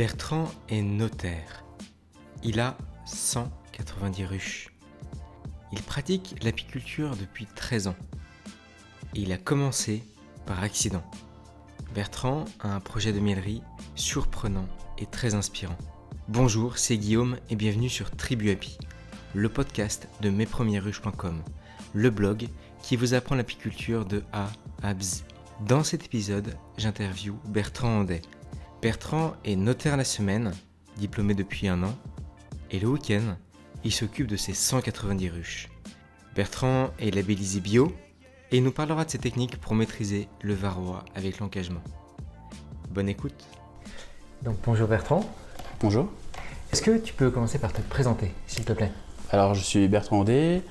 Bertrand est notaire. Il a 190 ruches. Il pratique l'apiculture depuis 13 ans. Il a commencé par accident. Bertrand a un projet de miellerie surprenant et très inspirant. Bonjour, c'est Guillaume et bienvenue sur Tribu Api, le podcast de mespremiersruches.com, le blog qui vous apprend l'apiculture de A à Z. Dans cet épisode, j'interview Bertrand Andet. Bertrand est notaire la semaine, diplômé depuis un an, et le week-end, il s'occupe de ses 190 ruches. Bertrand est labellisé bio et il nous parlera de ses techniques pour maîtriser le varroa avec l'engagement. Bonne écoute. Donc bonjour Bertrand. Bonjour. Est-ce que tu peux commencer par te présenter, s'il te plaît? Alors je suis Bertrand Andé,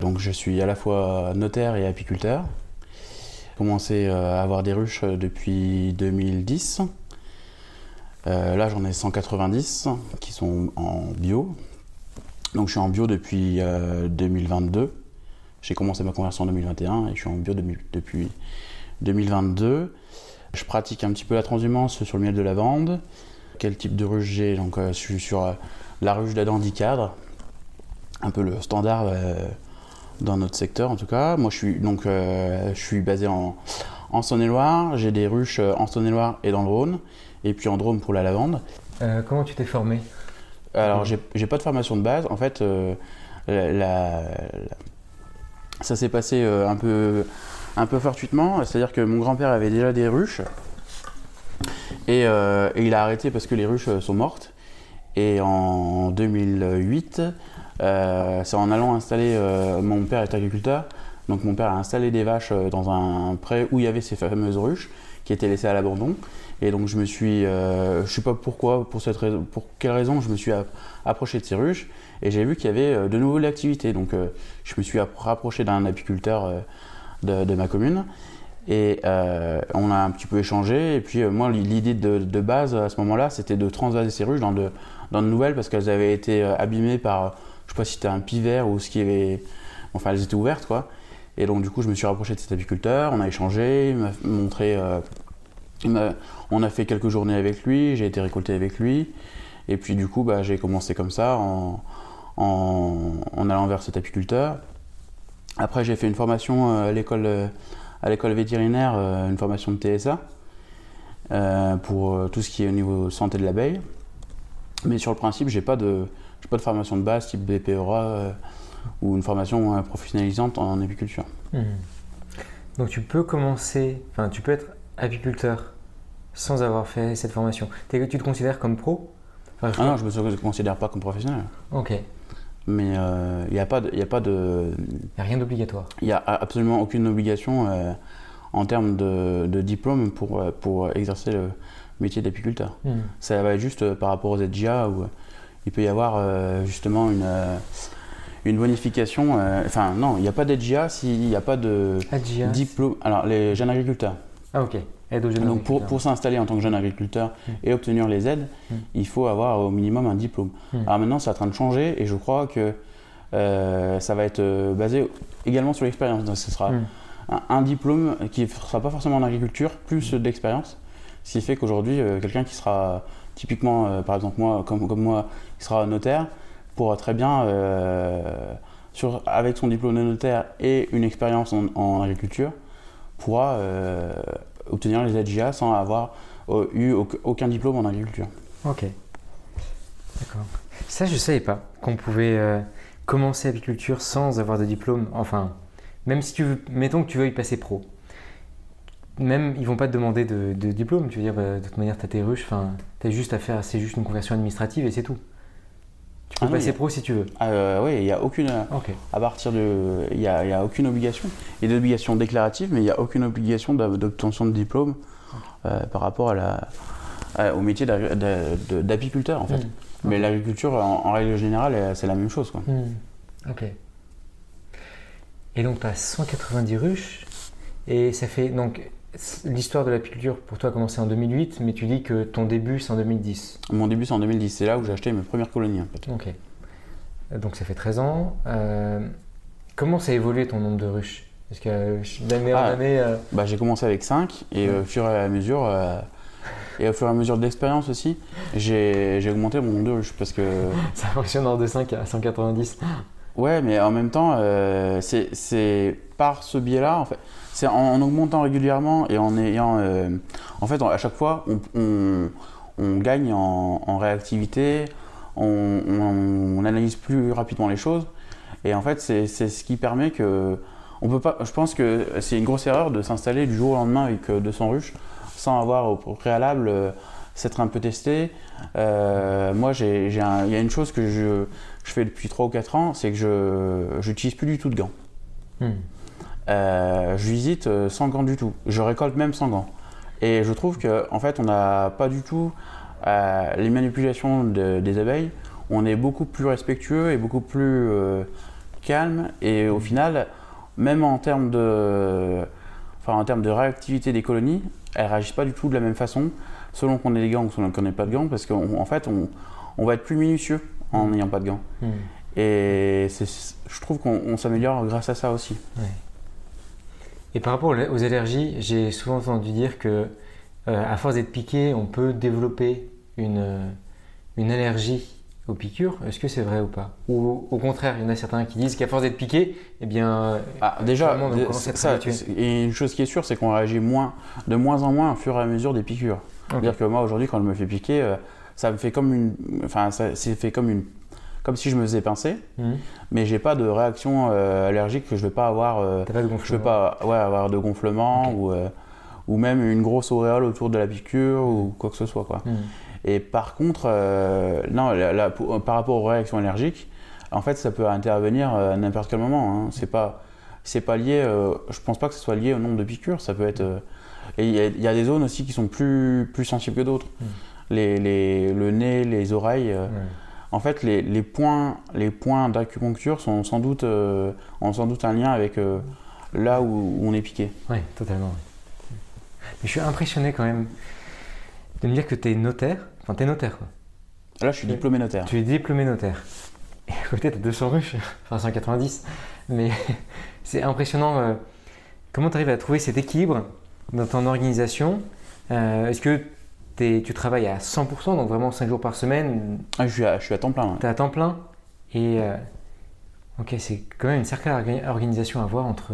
donc je suis à la fois notaire et apiculteur. J'ai commencé euh, à avoir des ruches depuis 2010. Euh, là, j'en ai 190 qui sont en bio. Donc, je suis en bio depuis 2022. J'ai commencé ma conversion en 2021 et je suis en bio depuis 2022. Je pratique un petit peu la transhumance sur le miel de lavande. Quel type de ruche j'ai? Euh, je suis sur la ruche d'Adandicadre, un peu le standard dans notre secteur en tout cas. Moi je suis donc je suis basé en, en Saône-et-Loire, j'ai des ruches en Saône-et-Loire et dans le Rhône, et puis en Drôme pour la lavande. Euh, comment tu t'es formé? Alors j'ai pas de formation de base, en fait euh, la, ça s'est passé euh, un peu, un peu fortuitement, c'est-à-dire que mon grand-père avait déjà des ruches, et, et, il a arrêté parce que les ruches sont mortes, et en 2008, euh, c'est en allant installer, mon père est agriculteur, donc mon père a installé des vaches dans un pré où il y avait ces fameuses ruches qui étaient laissées à l'abandon. Et donc je me suis, je sais pas pourquoi, pour cette pour quelle raison, je me suis approché de ces ruches et j'ai vu qu'il y avait de nouveau de l'activité. Donc je me suis rapproché d'un apiculteur de, ma commune et on a un petit peu échangé. Et puis moi, l'idée de, de, base à ce moment-là, c'était de transvaser ces ruches dans de, dans de nouvelles parce qu'elles avaient été abîmées par je sais pas si c'était un pivert ou ce qui avait. Enfin, elles étaient ouvertes, quoi. Et donc, du coup, je me suis rapproché de cet apiculteur, on a échangé, il m'a montré. Euh, on a fait quelques journées avec lui, j'ai été récolté avec lui. Et puis, du coup, bah, j'ai commencé comme ça, en, allant vers cet apiculteur. Après, j'ai fait une formation euh, à l'école, euh, à l'école vétérinaire, une formation de TSA, pour tout ce qui est au niveau santé de l'abeille. Mais sur le principe, j'ai pas de, pas de formation de base type BPERA ou une formation euh, professionnalisante en apiculture. Hmm. Donc tu peux commencer, enfin tu peux être apiculteur sans avoir fait cette formation. Tu te considères comme pro? Ah non, je ne me considère pas comme professionnel. Ok. Mais il euh, n'y a pas de... Il n'y a rien d'obligatoire. Il n'y a absolument aucune obligation en termes de, diplôme pour, pour exercer le métier d'apiculteur. Hmm. Ça va être juste par rapport aux ZGA ou il peut y avoir euh, justement une, euh, une bonification. Euh, enfin, non, il n'y a pas d'EDGIA s'il n'y a pas de diplôme. Alors, les jeunes agriculteurs. Ah, ok. Aide aux jeunes Donc, pour, pour s'installer en tant que jeune agriculteur hmm. et obtenir les aides, hmm. il faut avoir au minimum un diplôme. Hmm. Alors maintenant, c'est en train de changer et je crois que ça va être basé également sur l'expérience. Donc, ce sera un, diplôme qui ne sera pas forcément en agriculture, plus d'expérience. Ce qui fait qu'aujourd'hui, quelqu'un qui sera Typiquement, euh, par exemple, moi, comme, comme moi, qui sera notaire, pourra très bien, euh, avec son diplôme de notaire et une expérience en, agriculture, pourra euh, obtenir les AGA sans avoir eu aucun diplôme en agriculture. Ok. D'accord. Ça, je ne savais pas qu'on pouvait commencer l'agriculture sans avoir de diplôme. Enfin, même si tu veux, mettons que tu veux y passer pro même ils vont pas te demander de, diplôme. Tu veux dire, bah, de toute manière, tu as tes ruches, juste à faire, c'est juste une conversion administrative et c'est tout. Tu peux ah passer pro si tu veux. Ah, euh, oui, il n'y a aucune. À partir de. Il n'y a, y a, aucune obligation. Il y a des obligations déclaratives, mais il n'y a aucune obligation d'obtention de diplôme euh, par rapport à la, au métier d'apiculteur, en fait. Hmm. Mais l'agriculture, en, règle générale, c'est la même chose. Quoi. Hmm. Ok. Et donc, tu as 190 ruches. Et ça fait. Donc, L'histoire de l'apiculture pour toi a commencé en 2008, mais tu dis que ton début c'est en 2010. Mon début c'est en 2010, c'est là où j'ai acheté mes premières colonies en fait. Ok. Donc ça fait 13 ans. Euh, comment ça a évolué ton nombre de ruches? Parce que d'année en ah, année. Euh, bah, j'ai commencé avec 5 et au fur et à mesure, Et au fur et à mesure de l'expérience aussi, j'ai augmenté mon nombre de ruches parce que. Ça fonctionne en de 5 à 190. Ouais, mais en même temps, euh, c'est- c'est par ce biais-là, en fait, c'est en, en augmentant régulièrement et en ayant, euh, en fait, à chaque fois, on, on- gagne en, réactivité, on, analyse plus rapidement les choses, et en fait, c'est ce qui permet que, on peut pas, je pense que c'est une grosse erreur de s'installer du jour au lendemain avec euh, 200 ruches sans avoir au préalable euh, s'être un peu testé. Euh, moi, il y a une chose que je, je fais depuis 3 ou 4 ans, c'est que je n'utilise plus du tout de gants. Hmm. Euh, je visite euh, sans gants du tout. Je récolte même sans gants. Et je trouve qu'en en fait, on n'a pas du tout euh, les manipulations de- des abeilles. On est beaucoup plus respectueux et beaucoup plus euh, calme. Et au final, même en termes de, enfin, en termes de réactivité des colonies, elles réagissent pas du tout de la même façon, selon qu'on ait des gants ou selon qu'on n'ait pas de gants, parce qu'en en fait, on, on va être plus minutieux en n'ayant pas de gants. Hmm. Et je trouve qu'on on s'améliore grâce à ça aussi. Et par rapport aux allergies, j'ai souvent entendu dire que euh, à force d'être piqué, on peut développer une, euh, une allergie aux piqûres. Est-ce que c'est vrai ou pas? Ou au contraire, il y en a certains qui disent qu'à force d'être piqué, eh bien, Ah, déjà, ça, et une chose qui est sûre, c'est qu'on réagit moins, de moins en moins au fur et à mesure des piqûres. C'est-à-dire que moi, aujourd'hui, quand je me fais piquer, euh, ça me fait comme une, enfin, ça c'est fait comme une, comme si je me faisais pincer, Mhm. mais j'ai pas de réaction euh, allergique que je vais pas avoir. euh, T'as pas de je vais pas, ouais, avoir de gonflement ou, euh, ou même une grosse auréole autour de la piqûre ou quoi que ce soit, quoi. Hmm. Et par contre, non, la- la- pour- par rapport aux réactions allergiques, en fait, ça peut intervenir à n'importe quel moment. Hein. C'est pas, c'est pas lié. je pense pas que ce soit lié au nombre de piqûres. Ça peut être. et il y, a- il y a des zones aussi qui sont plus, plus sensibles que d'autres. Mm. Les, les- le nez, les oreilles. Ouais. En fait, les, les points, les points d'acupuncture sont sans doute, euh, ont sans doute un lien avec euh, là où, où on est piqué. Ouais, totalement. Mais je suis impressionné quand même de me dire que tu es notaire. Enfin, tu es notaire, quoi. Là, je suis Oui. diplômé notaire. Tu es diplômé notaire. Et à côté, tu as 200 ruches, enfin 190. Mais c'est impressionnant. euh, comment tu arrives à trouver cet équilibre dans ton organisation? Euh, Est-ce que tu travailles à 100%, donc vraiment 5 jours par semaine Ah, je, suis à, je suis à temps plein. ouais. Tu es à temps plein Et euh, ok, c'est quand même une sacrée orga- organisation à avoir entre.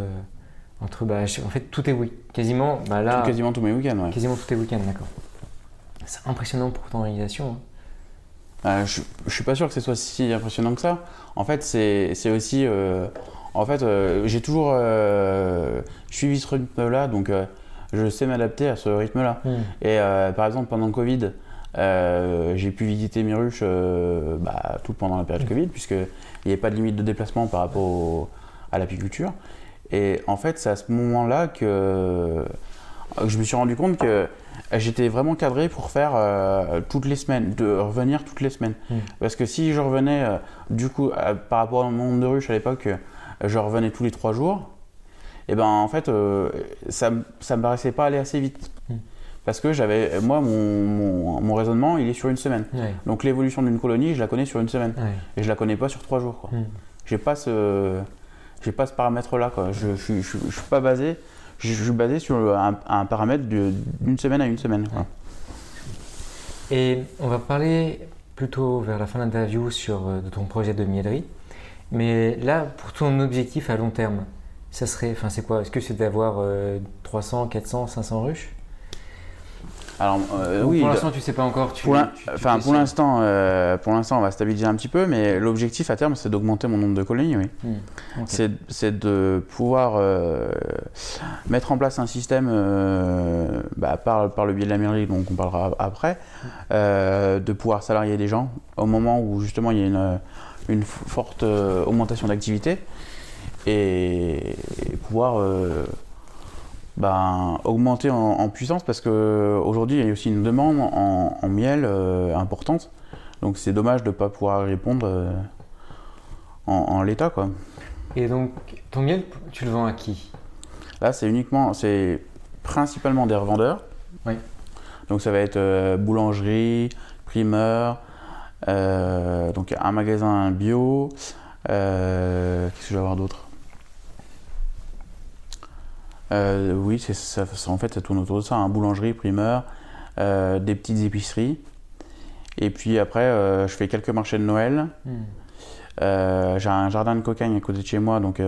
entre bah, je- en fait, tout est oui. Quasiment, bah là, Quasiment tous mes week-ends. ouais. quasiment tout est week-end, d'accord. C'est impressionnant pour ton organisation. hein. Euh, je, je suis pas sûr que ce soit si impressionnant que ça. En fait, c'est c'est aussi. euh, en fait, euh, j'ai toujours euh, suivi ce rythme-là, donc je sais m'adapter à ce rythme-là. Et euh, par exemple, pendant le Covid, euh, j'ai pu visiter mes ruches euh, bah, tout pendant la période Mm. Covid, puisqu'il n'y avait pas de limite de déplacement par rapport au- à l'apiculture. Et en fait, c'est à ce moment-là que, que je me suis rendu compte que j'étais vraiment cadré pour faire euh, toutes les semaines, de revenir toutes les semaines. Mm. Parce que si je revenais, du coup, par rapport au nombre de ruches à l'époque, je revenais tous les trois jours, et ben en fait, euh, ça, ça me paraissait pas aller assez vite. Mm. Parce que j'avais, moi, mon, mon- mon raisonnement, il est sur une semaine. Ouais, Donc l'évolution d'une colonie, je la connais sur une semaine. ouais. Et je la connais pas sur trois jours. Quoi. Mm. J'ai pas ce, j'ai pas ce paramètre-là. Quoi. Je, je, je, je suis pas basé, je, suis basé sur un, un paramètre d'une semaine à une semaine. quoi. Et on va parler plutôt vers la fin de l'interview sur euh, de ton projet de miellerie. Mais là, pour ton objectif à long terme, ça serait, enfin c'est quoi? Est-ce que c'est d'avoir euh, 300, 400, 500 ruches? Alors euh, oui. Pour l'instant, tu sais pas encore. Tu, pour l'instant, euh, pour l'instant, on va stabiliser un petit peu, mais l'objectif à terme, c'est d'augmenter mon nombre de colonies. Oui. Hmm. C'est, de pouvoir euh, mettre en place un système bah, par, par le biais de la mairie, dont on parlera après, de pouvoir salarier des gens au moment où justement il y a une, une forte augmentation d'activité et pouvoir euh, ben, augmenter en, en puissance parce qu'aujourd'hui il y a aussi une demande en, en miel euh, importante. Donc c'est dommage de ne pas pouvoir répondre euh, en, en l'état. quoi. Et donc, ton miel, tu le vends à qui? Là, c'est uniquement, c'est principalement des revendeurs. Oui. Donc, ça va être euh, boulangerie, primeur, euh, donc un magasin bio. euh, Qu'est-ce que je vais avoir d'autre? Euh, Oui, ça, En fait, ça tourne autour de ça. Un boulangerie, primeur, euh, des petites épiceries. Et puis après, euh, je fais quelques marchés de Noël. Hmm. Euh, j'ai un jardin de cocagne à côté de chez moi, donc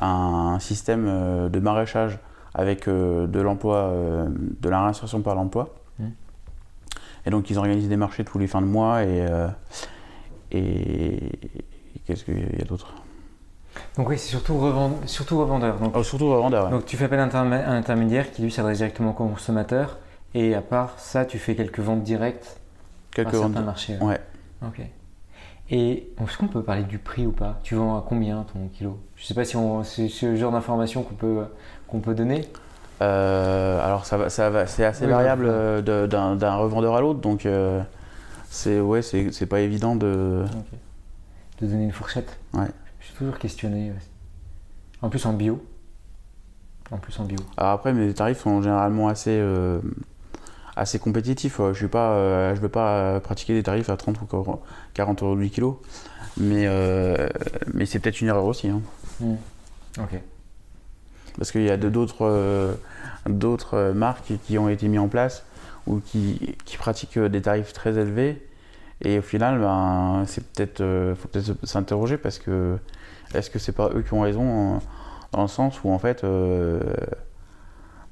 un système de maraîchage avec de l'emploi, de la réinsertion par l'emploi. Mm. Et donc ils organisent des marchés tous les fins de mois et et qu'est-ce qu'il y a d'autre? Donc oui, c'est surtout, revend- surtout revendeur. Donc, oh, Surtout revendeur. ouais. donc tu fais appel à un intermé- un intermédiaire qui lui s'adresse directement au consommateur. Et à part ça, tu fais quelques ventes directes Quelques par certains vendeurs. marchés. Ouais. Ok. Et est-ce qu'on peut parler du prix ou pas? Tu vends à combien ton kilo? Je sais pas si on- c'est le genre d'information qu'on peut, qu'on peut donner. Euh, alors ça va, ça va, c'est assez Oui, variable bah, euh, d'un revendeur à l'autre, donc euh, c'est ouais, c'est pas évident de. De donner une fourchette Ouais. Toujours questionné. En plus en bio. En plus en bio. Alors après, mes tarifs sont généralement assez euh, assez compétitifs. Je suis pas, euh, je veux pas euh, pratiquer des tarifs à 30 ou 40 euros du kilo, mais euh, mais c'est peut-être une erreur aussi, hein. Ok. parce qu'il y a d'autres d'autres marques qui ont été mis en place ou qui, qui pratiquent des tarifs très élevés et au final ben c'est peut-être euh, faut peut-être s'interroger parce que est-ce que c'est pas eux qui ont raison euh, dans le sens où en fait euh,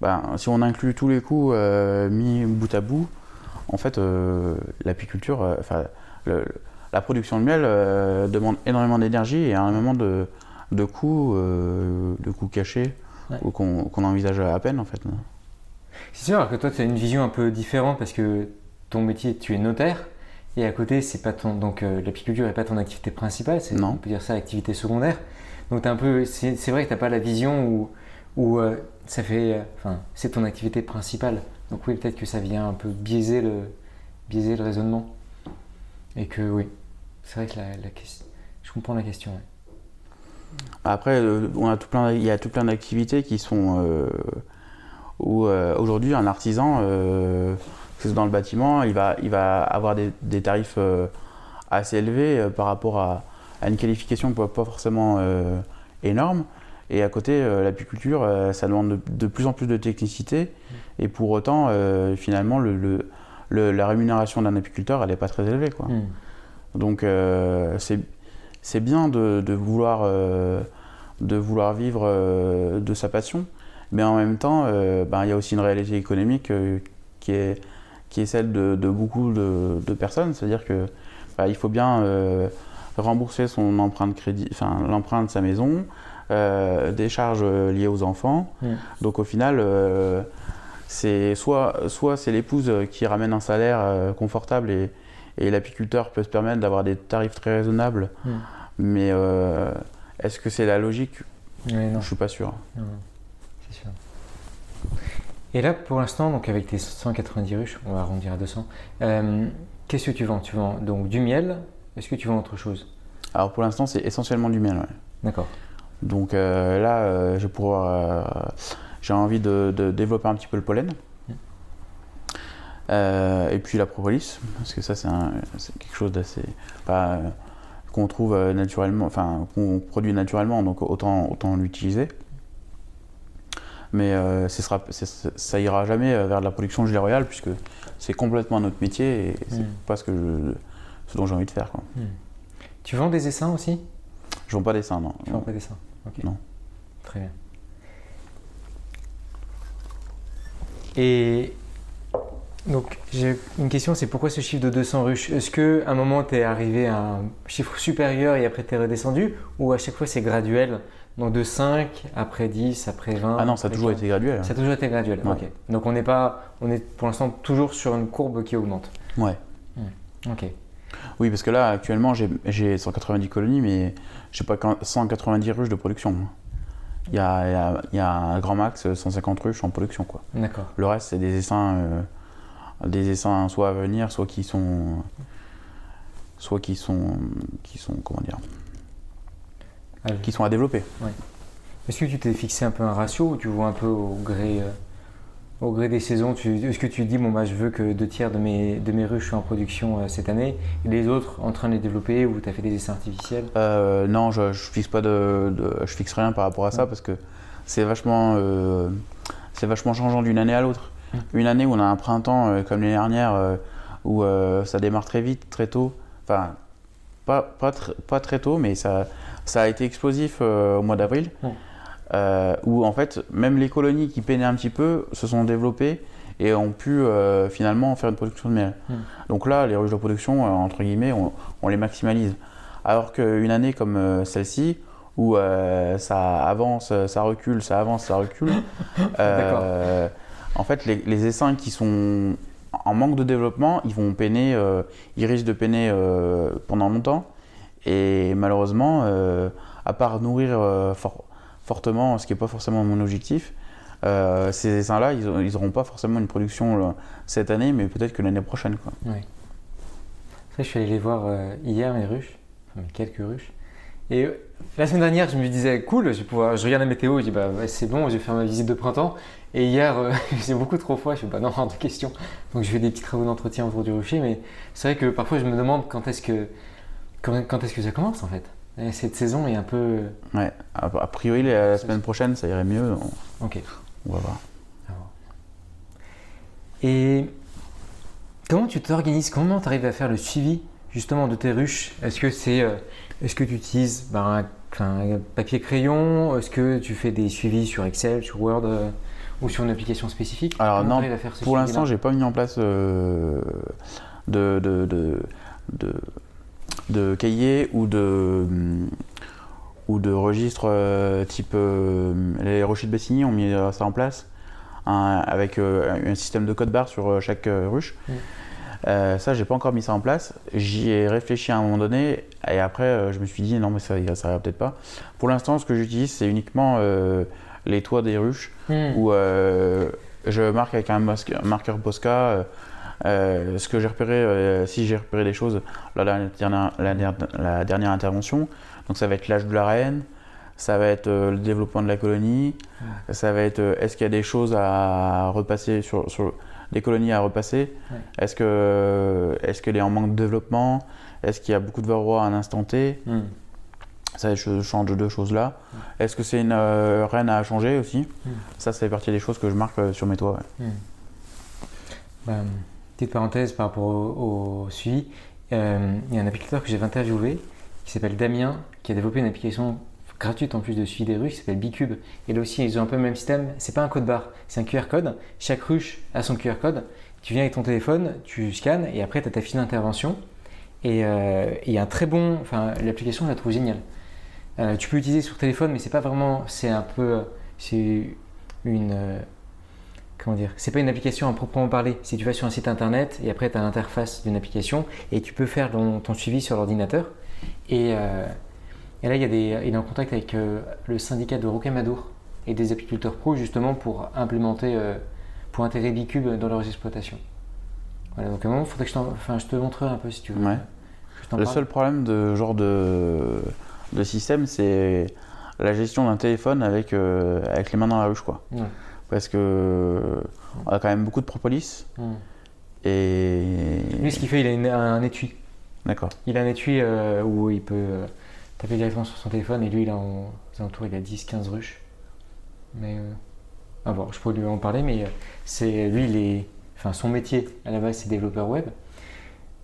ben, si on inclut tous les coûts euh, mis bout à bout en fait l'apiculture enfin la production de miel demande énormément d'énergie et énormément de, de coûts de coûts cachés Ouais. ou qu'on qu'on envisage à peine en fait. C'est sûr que toi, tu as une vision un peu différente parce que ton métier, tu es notaire. Et à côté, c'est pas ton. Donc, euh, l'apiculture n'est pas ton activité principale, c'est, on peut dire ça, activité secondaire. Donc, un peu, c'est, vrai que tu n'as pas la vision où, où euh, ça fait. euh, Enfin, c'est ton activité principale. Donc, oui, peut-être que ça vient un peu biaiser le, biaiser le raisonnement. Et que, oui, c'est vrai que la, la question. Je comprends la question. ouais. Après, on a tout plein, il y a tout plein d'activités qui sont euh, où aujourd'hui un artisan, que dans le bâtiment, il va, il va avoir des, des tarifs euh, assez élevés euh, par rapport à, à une qualification pas, pas forcément euh, énorme. Et à côté, l'apiculture, ça demande de, de plus en plus de technicité. Et pour autant, finalement, le, le- le- la rémunération d'un apiculteur, elle n'est pas très élevée. Quoi. Hmm. Donc c'est bien de, de vouloir, de vouloir vivre euh, de sa passion, mais en même temps, euh, ben, il y a aussi une réalité économique euh, qui, est, qui est celle de, de beaucoup de, de personnes, c'est-à-dire que ben, il faut bien euh, rembourser son emprunt de crédit, enfin l'emprunt de sa maison, euh, des charges euh, liées aux enfants. Mm. Donc au final, euh, c'est soit, soit c'est l'épouse qui ramène un salaire confortable et, et l'apiculteur peut se permettre d'avoir des tarifs très raisonnables, Mm. mais est-ce que c'est la logique? Ouais, non. Je suis pas sûr. Non, non, c'est sûr. Et là, pour l'instant, donc avec tes 190 ruches, on va arrondir à 200, euh, qu'est-ce que tu vends? Tu vends donc du miel Est-ce que tu vends autre chose? Alors pour l'instant, c'est essentiellement du miel. ouais. D'accord. Donc euh, là, euh, je vais pouvoir, euh, j'ai envie de, de développer un petit peu le pollen. Et puis la propolis, parce que ça c'est quelque chose d'assez qu'on trouve naturellement, enfin qu'on produit naturellement, donc autant autant l'utiliser. Mais euh, ce sera, c'est- ça ira jamais euh, vers de la production de gelée royale puisque c'est complètement notre métier et c'est Mm. pas ce que je, ce dont j'ai envie de faire. Quoi. Tu vends des essaims aussi? Je vends pas des seins, non. Tu vends pas des Ok. Non. Très bien. Et donc, j'ai une question, c'est pourquoi ce chiffre de 200 ruches? Est-ce qu'à un moment, tu es arrivé à un chiffre supérieur et après tu es redescendu? Ou à chaque fois, c'est graduel? Donc de 5, après 10, après 20 Ah non, ça a toujours 15. été graduel. hein. Ça a toujours été graduel. Ouais. Ok. Donc on n'est pas, on est pour l'instant toujours sur une courbe qui augmente. Ouais. Ok. Oui, parce que là, actuellement, j'ai- j'ai 190 colonies, mais j'ai pas qu'un- 190 ruches de production. Il y a, il y a- il y a un grand max 150 ruches en production. Quoi. D'accord. Le reste, c'est des essaims, euh, des essaims soit à venir, soit qui sont, soit qui sont, qui sont, comment dire, Ah, qui sont à développer. Est-ce que tu t'es fixé un peu un ratio ou tu vois un peu au gré, euh, au gré des saisons Est-ce que tu dis, bon, bah, je veux que deux tiers de mes, de mes ruches soient en production euh, cette année et les autres en train de les développer ou tu as fait des essais artificiels? Euh, non, je, je fixe pas de, de- je fixe rien par rapport à ça Ouais. parce que c'est vachement, c'est vachement changeant d'une année à l'autre. Une année où on a un printemps comme l'année dernière, où ça démarre très vite, très tôt. Enfin, pas, pas, tr- pas très tôt, mais ça, ça a été explosif euh, au mois d'avril. Euh, où en fait, même les colonies qui peinaient un petit peu se sont développées et ont pu euh, finalement faire une production de miel. Donc là, les ruches de production, entre guillemets, on, on les maximalise. Alors qu'une année comme celle-ci, où ça avance, ça recule, ça avance, ça recule, en fait, les, les essaims qui sont en manque de développement, ils vont peiner, euh, ils risquent de peiner euh, pendant longtemps. Et malheureusement, euh, à part nourrir for- fortement, ce qui n'est pas forcément mon objectif, ces essaims-là, ils n'auront pas forcément une production cette année, mais peut-être que l'année prochaine. Oui. Je suis allé les voir hier, mes ruches, enfin, mes quelques ruches. Et la semaine dernière, je me disais, cool, je, vais pouvoir, je regarde la météo, je dis, bah, c'est bon, je vais faire ma visite de printemps. Et hier, euh, c'est beaucoup trop froid, je fais, bah non, hors de question. Donc, je fais des petits travaux d'entretien autour du rucher, mais c'est vrai que parfois, je me demande quand est-ce que, quand, quand est-ce que ça commence, en fait. Et cette saison est un peu. Ouais. A, priori, la, la semaine prochaine, ça irait mieux. On, Ok. on va voir. Et comment tu t'organises Comment tu arrives à faire le suivi justement de tes ruches? Est-ce que c'est, euh, est-ce que tu utilises ben, un papier crayon Est-ce que tu fais des suivis sur Excel, sur Word euh, ou sur une application spécifique Alors, non, faire Pour l'instant, j'ai pas mis en place euh, de, de, de, de, de cahier ou de, hum, ou de registre euh, type. euh, les Rochers de Bessigny ont mis ça en place un- avec euh, un système de code barre sur chaque ruche. Mm. Euh, ça, j'ai pas encore mis ça en place. J'y ai réfléchi à un moment donné et après, je me suis dit non, mais ça, ça ira peut-être pas. Pour l'instant, ce que j'utilise, c'est uniquement les toits des ruches Hmm. où euh, je marque avec un, marqueur Posca euh, euh, ce que j'ai repéré, euh, si j'ai repéré des choses la dernière, la, der- la dernière intervention. Donc ça va être l'âge de la reine, ça va être euh, le développement de la colonie, ça va être est-ce qu'il y a des choses à repasser sur, sur des colonies à repasser, est-ce que est-ce qu'elle est en manque de développement, est-ce qu'il y a beaucoup de varroa à un instant T, Hmm. Ça je change de deux choses là. Est-ce que c'est une euh, reine à changer aussi Mm. Ça, fait partie des choses que je marque euh, sur mes toits. ouais. Hmm. Ben, petite parenthèse par rapport au, au suivi. Euh, il y a un apiculteur que j'ai interviewé qui s'appelle Damien, qui a développé une application gratuite en plus de suivi des ruches qui s'appelle Bicube. Et là aussi, ils ont un peu le même système. C'est pas un code barre, c'est un QR code. Chaque ruche a son QR code. Tu viens avec ton téléphone, tu scannes et après tu as ta fiche d'intervention. Et et il y a un très bon. Enfin, l'application, je la trouve géniale. Euh, tu peux l'utiliser sur téléphone, mais c'est pas vraiment. C'est un peu. C'est une. euh, comment dire C'est pas une application à proprement parler. Si tu vas sur un site internet et après tu as l'interface d'une application et tu peux faire ton, ton suivi sur l'ordinateur. Et, euh, et là, il, y a des, il est en contact avec le syndicat de Rocamadour et des apiculteurs pros justement pour implémenter, pour intégrer Bicube dans leurs exploitations. Voilà, donc à un moment, il faudrait que je, t'en- enfin, je te montrerai un peu si tu veux. Ouais. Le parle. seul problème de genre de, de système, c'est la gestion d'un téléphone avec, euh, avec les mains dans la ruche. Quoi. Parce que on a quand même beaucoup de propolis. Et. Lui, ce qu'il fait, il a une- un étui. D'accord. Il a un étui euh, où il peut euh, taper directement sur son téléphone et lui, il a en, aux alentours, il a 10-15 ruches. Mais je pourrais lui en parler, mais c'est lui, il est, enfin, son métier à la base, c'est développeur web.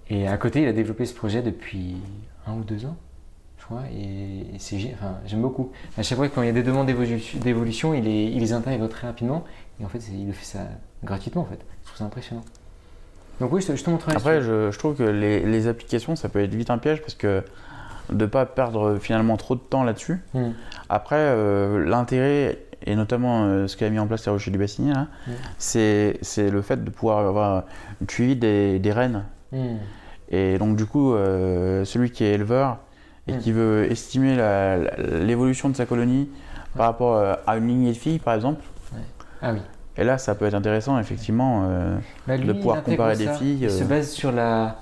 Et à côté, il a développé ce projet depuis un ou deux ans, et, et c'est, enfin, j'aime beaucoup. À chaque fois, quand il y a des demandes d'évolu- d'évolution, il, les- il les intègre très rapidement, et en fait, il le fait ça gratuitement, en fait. Je trouve ça impressionnant. Donc oui, je te, je te montrerai. Après, je, je trouve que les, les applications, ça peut être vite un piège parce que de ne pas perdre finalement trop de temps là-dessus. Hmm. Après, euh, l'intérêt, et notamment euh, ce qu'a mis en place les Rochers du Bassigny, là, Mm. c'est le fait de pouvoir avoir une des, des rennes. Hmm. Et donc, du coup, euh, celui qui est éleveur et Mm. qui veut estimer l'évolution de sa colonie par rapport euh, à une lignée de filles, par exemple, Ah oui. et là, ça peut être intéressant, effectivement. euh, Bah, de pouvoir comparer des filles, Il se euh. base sur, la,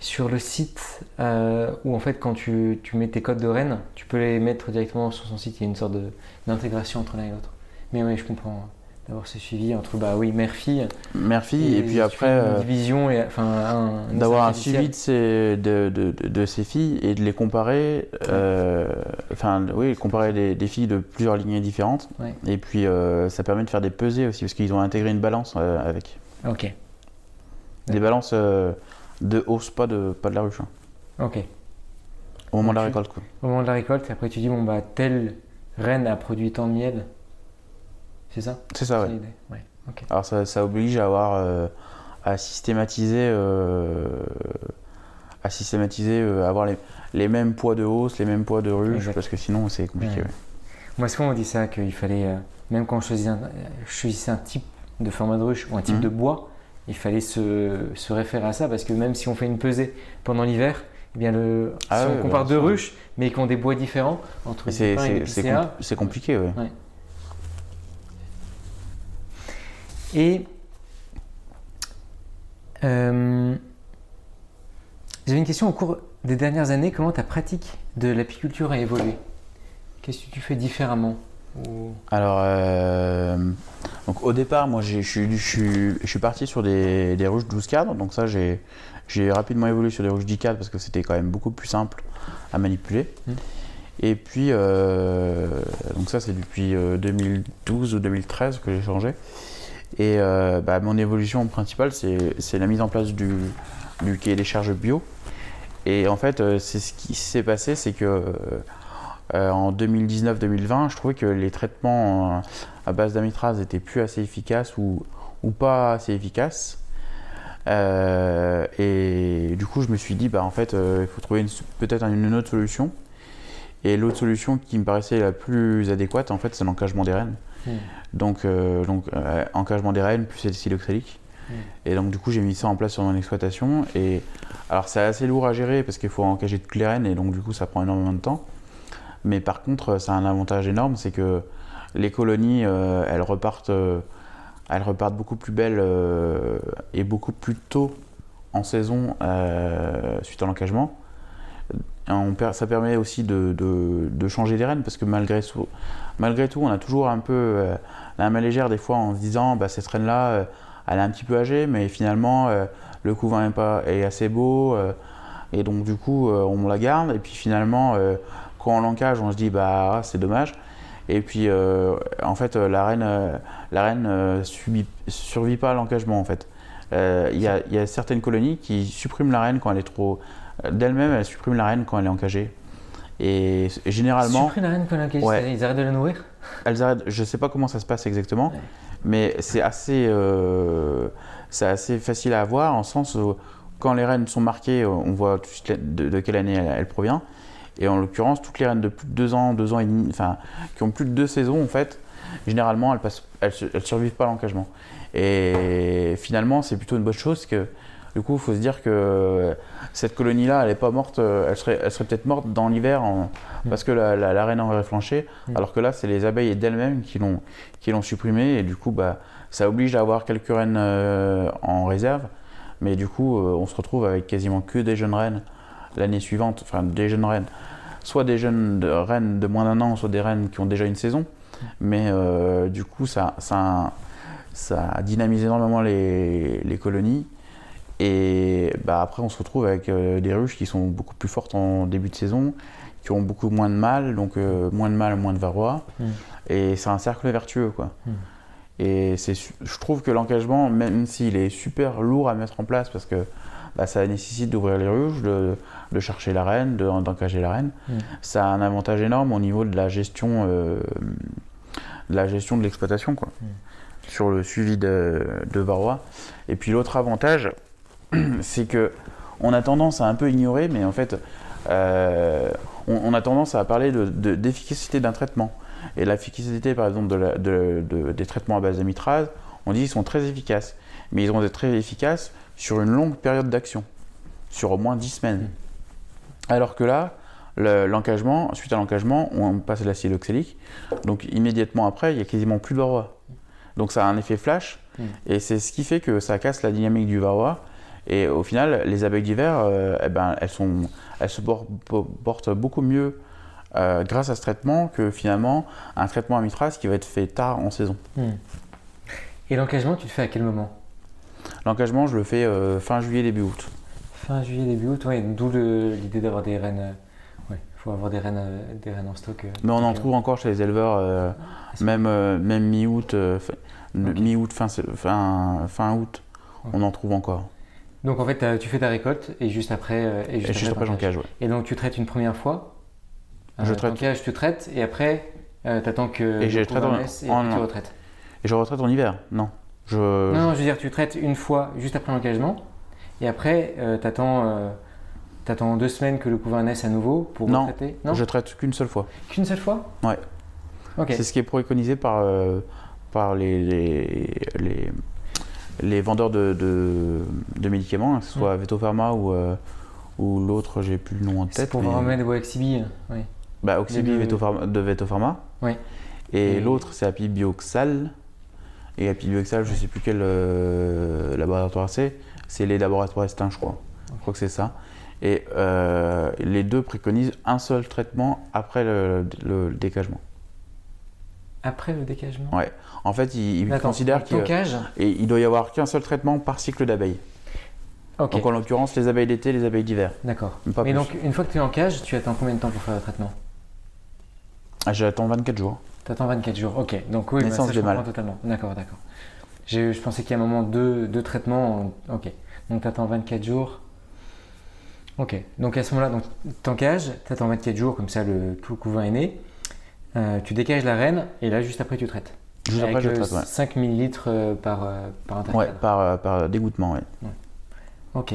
sur le site euh, où en fait quand tu, tu mets tes codes de rennes, tu peux les mettre directement sur son site. Il y a une sorte d'intégration entre l'un et l'autre. Mais oui, je comprends. D'avoir ce suivi entre bah oui mère-fille. Mère-fille et, puis après une division et enfin d'avoir un suivi de ses, de, de, de, ses filles et de les comparer. enfin oui, comparer des, des, filles de plusieurs lignées différentes. Et puis ça permet de faire des pesées aussi parce qu'ils ont intégré une balance avec. Ok. Des balances de hausse, pas de pas de la ruche. Hein. Ok. Au moment de la récolte, quoi. Au moment de la récolte, et après tu dis, bon, bah, telle reine a produit tant de miel. C'est ça? C'est ça, ouais. ouais. Alors ça, ça, oblige à avoir. Euh, à systématiser. Euh, à systématiser, euh, avoir les, les, mêmes poids de hausse, les mêmes poids de ruche, parce que sinon c'est compliqué. Ouais. Moi, souvent on dit ça, qu'il fallait. même quand je choisissais, un, je choisissais un type de format de ruche ou un type mhm. de bois, il fallait se, se référer à ça, parce que même si on fait une pesée pendant l'hiver, eh bien le, ah si on compare deux ruches, mais qui ont des bois différents entre c'est, c'est, compliqué, ouais. Et euh, j'avais une question au cours des dernières années. Comment ta pratique de l'apiculture a évolué? Qu'est-ce que tu fais différemment? Alors, euh, donc au départ, moi, je suis parti sur des, des ruches 12 cadres. Donc ça, j'ai rapidement évolué sur des rouges 10 parce que c'était quand même beaucoup plus simple à manipuler. Mmh. Et puis, euh, donc ça c'est depuis 2012 euh, ou 2013 que j'ai changé. Et euh, bah, mon évolution principale c'est la mise en place du, du cahier des charges bio. Et en fait, c'est ce qui s'est passé, c'est que en 2019-2020, je trouvais que les traitements à base d'amitrase étaient plus assez efficaces ou, pas assez efficaces. Euh, et du coup, je me suis dit, bah, en fait, euh, il faut trouver peut-être une, autre solution. Et l'autre solution qui me paraissait la plus adéquate, en fait, c'est l'encagement des rennes. Hmm. Donc, euh, donc encagement des rennes plus siloxélique. Hmm. Et donc, du coup, j'ai mis ça en place sur mon exploitation. Et alors, c'est assez lourd à gérer parce qu'il faut encager toutes les rennes et donc, du coup, ça prend énormément de temps. Mais par contre, ça a un avantage énorme, c'est que les colonies, elles repartent elles repartent beaucoup plus belles euh, et beaucoup plus tôt en saison euh, suite à l'encagement. ça permet aussi de, changer les rênes parce que malgré malgré tout on a toujours un peu euh, la main légère des fois en se disant bah, cette reine là elle est un petit peu âgée mais finalement le couvain est, pas, assez beau et donc du coup on la garde et puis finalement quand on l'encage on se dit bah c'est dommage et puis, euh, en fait, euh, la reine, euh, la reine survit pas à l'engagement, en fait. Il y, a certaines colonies qui suppriment la reine quand elle est trop. D'elle-même, elle supprime la reine quand elle est encagée. Et généralement. Est encagée Ils arrêtent de la nourrir elles arrêtent, Je ne sais pas comment ça se passe exactement, mais c'est assez, c'est assez facile à voir en sens où quand les reines sont marquées, on voit de, quelle année elle, elle provient. Et en l'occurrence, toutes les reines de plus de deux ans, deux ans et demi, enfin, qui ont plus de deux saisons, en fait, généralement, elles, passent, elles, survivent pas à l'engagement. Et finalement, c'est plutôt une bonne chose que, du coup, il faut se dire que cette colonie-là, elle n'est pas morte, elle serait, elle serait peut-être morte dans l'hiver mm. parce que la, la, reine aurait flanché, mm. alors que là, c'est les abeilles d'elles-mêmes qui l'ont, qui l'ont supprimée, et du coup, bah, ça oblige à avoir quelques reines euh, en réserve, mais du coup, euh, on se retrouve avec quasiment que des jeunes reines l'année suivante, enfin des jeunes reines, soit des jeunes de, reines de moins d'un an, soit des reines qui ont déjà une saison. Mais euh, du coup, ça, ça, ça dynamise énormément les, les, colonies. Et bah, après, on se retrouve avec euh, des ruches qui sont beaucoup plus fortes en début de saison, qui ont beaucoup moins de mal, donc euh, moins de mal, moins de varroa. Mm. Et c'est un cercle vertueux, quoi. Mm. Et je trouve que l'engagement, même s'il est super lourd à mettre en place, parce que bah, ça nécessite d'ouvrir les ruches, de, de chercher la reine, d'encager la reine. Mm. Ça a un avantage énorme au niveau de la gestion euh, de la gestion de l'exploitation, quoi, mm. sur le suivi de, de varroa. Et puis l'autre avantage, c'est que on a tendance à un peu ignorer, mais en fait, euh, on, a tendance à parler d'efficacité de, d'un traitement. Et l'efficacité, par exemple, de des traitements à base d'amitrase, on dit qu'ils sont très efficaces. Mais ils vont être très efficaces sur une longue période d'action, sur au moins 10 semaines. Alors que là, l'encagement, suite à l'encagement, on passe à l'acide oxylique. Donc immédiatement après, il n'y a quasiment plus de varroa. Donc ça a un effet flash. Mm. Et c'est ce qui fait que ça casse la dynamique du varroa. Et au final, les abeilles d'hiver, euh, eh ben, elles, sont, elles se portent beaucoup mieux euh, grâce à ce traitement que finalement un traitement à mitras qui va être fait tard en saison. Mm. Et l'engagement, tu le fais à quel moment? L'engagement, je le fais euh, fin juillet, début août. Fin juillet, début août, ouais, d'où l'idée d'avoir des rennes. Ouais, il faut avoir des rennes, des rennes en stock. Mais on en trouve encore chez les éleveurs, c'est même, même mi-août, euh, fin- mi-août, fin, fin, fin août, on en trouve encore. Donc en fait, tu fais ta récolte et juste après. euh, Et juste après, cage, ouais. Et donc tu traites une première fois. Je euh, traite. t'encages, tu traites et après, euh, t'attends que. Et je le traite en- naisse et en- tu retraites. Et je retraite en hiver, non. Je, Non, je veux dire, tu traites une fois juste après l'engagement et après, euh, t'attends. euh, T'attends deux semaines que le couvain naisse à nouveau pour Non, retraiter Non je traite qu'une seule fois. Qu'une seule fois Ouais. C'est ce qui est préconisé par, euh, par les, les, les, les vendeurs de, de, de médicaments, que ce soit Vetopharma ou, euh, ou l'autre, j'ai plus le nom en C'est tête. pour mais- ou Exibi. Oui. Bah, Oxybi Les deux- Vetopharma- de Vetopharma. Ouais. Et Et- l'autre, c'est Apibioxal. Et Apibioxal, je sais plus quel euh, laboratoire c'est. C'est les laboratoires Estin, je crois. Je crois que c'est ça. Et euh, les deux préconisent un seul traitement après le, le décagement. Après le décagement Ouais. En fait, Attends, considèrent donc, qu'il il doit y avoir qu'un seul traitement par cycle d'abeilles. Donc en l'occurrence, les abeilles d'été, les abeilles d'hiver. d'accord. Mais plus. donc, une fois que tu es en cage, tu attends combien de temps pour faire le traitement? Ah, J'attends 24 jours. Tu attends 24 jours. Ok, donc oui, bah, ça, je comprends totalement. D'accord, d'accord. Je pensais qu'il y a un moment deux, deux traitements. Ok, donc tu attends 24 jours. Ok, donc à ce moment-là, tu encages, tu attends 24 jours, comme ça le, tout le couvain est né. Euh, tu décages la reine et là, juste après, tu traites. Juste Avec après, je euh, traite, ouais. 5000 litres euh, par, par. Ouais, par, par dégoûtement, ouais. Ok.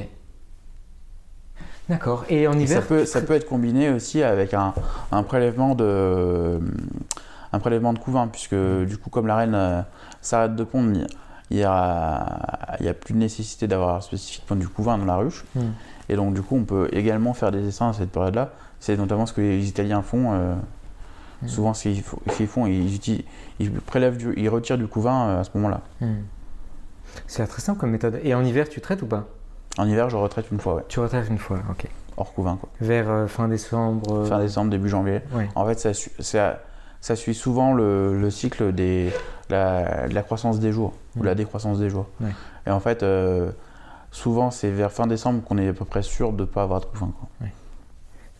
D'accord. Et en Et hiver ça peut, ça être combiné aussi avec un, un prélèvement de un prélèvement de couvain, puisque du coup, comme la reine euh, s'arrête de pondre, il y a, plus de nécessité d'avoir spécifiquement du couvain dans la ruche. Hmm. Et donc, du coup, on peut également faire des essaims à cette période-là. C'est notamment ce que les Italiens font. euh, Hmm. Souvent, ce qu'ils font, ils, utilisent- ils prélèvent, du- ils retirent du couvain euh, à ce moment-là. Hmm. C'est très simple comme méthode. Et en hiver, tu traites ou pas? En hiver, je retraite une fois, ouais, Tu retraites une fois, ok. hors couvain, quoi. Vers euh, fin décembre. euh, Fin décembre, début janvier. Ouais. En fait, ça, su- ça, ça suit souvent le, le cycle des, la, de la croissance des jours, ou Mm. la décroissance des jours. Ouais. Et en fait, euh, souvent, c'est vers fin décembre qu'on est à peu près sûr de ne pas avoir de couvain. Quoi.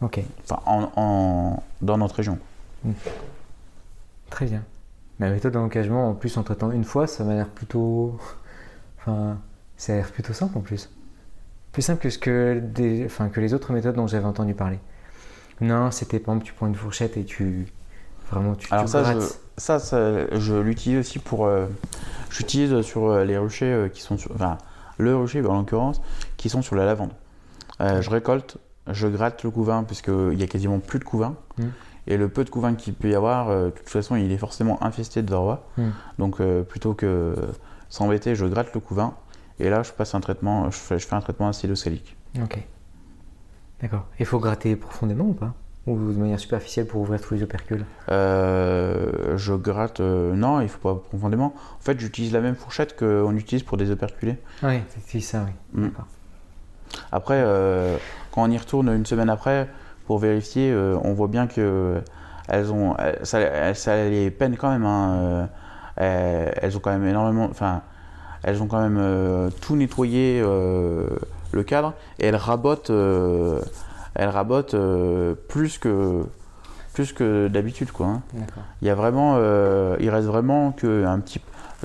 Ok, Enfin, en, en- dans notre région. Très bien. La méthode d'engagement, en plus, en traitant une fois, ça m'a l'air plutôt. Enfin, ça a l'air plutôt simple en plus. Plus simple que, ce que, des... enfin, que les autres méthodes dont j'avais entendu parler. Non, c'était par exemple, tu prends une fourchette et tu. Vraiment, tu, Alors tu ça, je, grattes. ça, ça, je l'utilise aussi pour... euh, J'utilise sur euh, les ruchers euh, qui sont sur... Enfin, le rucher, en l'occurrence, qui sont sur la lavande. Euh, je récolte, je gratte le couvain, puisqu'il y a quasiment plus de couvain. Mm. Et le peu de couvain qu'il peut y avoir, euh, de toute façon, il est forcément infesté de varroa. Mm. Donc, euh, plutôt que s'embêter, je gratte le couvain. Et là, je passe un traitement, je fais, je fais un traitement acédo-salique. Ok. D'accord. Il faut gratter profondément ou pas? Ou de manière superficielle pour ouvrir tous les opercules? Euh, je gratte, euh, non, il faut pas profondément. En fait, j'utilise la même fourchette qu'on utilise pour des operculés. Oui, c'est ça, oui. Mm. D'accord. Après, euh, quand on y retourne une semaine après pour vérifier, euh, on voit bien que elles ont, elles- ça, les peine quand même. hein, euh, elles, ont quand même énormément, enfin, elles ont quand même euh, tout nettoyé euh, le cadre et elles rabotent, euh, elles rabotent euh, plus que plus que d'habitude quoi. hein. Il y a vraiment, euh, il reste vraiment que un petit,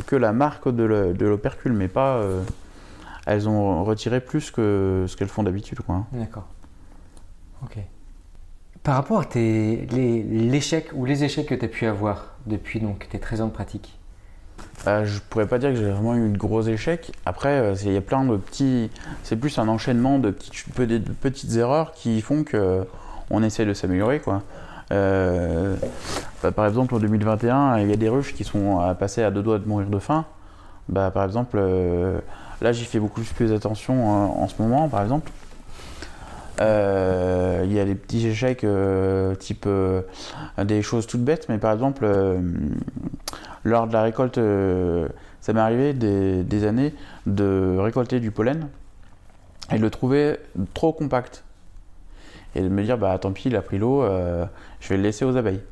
que la marque de le- de l'opercule, mais pas. euh, elles ont retiré plus que ce qu'elles font d'habitude, quoi. hein. D'accord. Ok. Par rapport à l'échec ou les échecs que tu as pu avoir depuis donc, tes 13 ans de pratique, Euh, je pourrais pas dire que j'ai vraiment eu de gros échecs. Après, euh, il y a plein de petits. C'est plus un enchaînement de petites, erreurs qui font que on essaie de s'améliorer, quoi. Euh, bah, par exemple, en 2021, il y a des ruches qui sont à passer à deux doigts de mourir de faim. Bah, par exemple, euh, là, j'y fais beaucoup plus attention euh, en ce moment, par exemple. Euh, Il y a des petits échecs euh, type euh, des choses toutes bêtes, mais par exemple, lors de la récolte, ça m'est arrivé des, années de récolter du pollen et de le trouver trop compact. Et de me dire, bah tant pis, il a pris l'eau, je vais le laisser aux abeilles.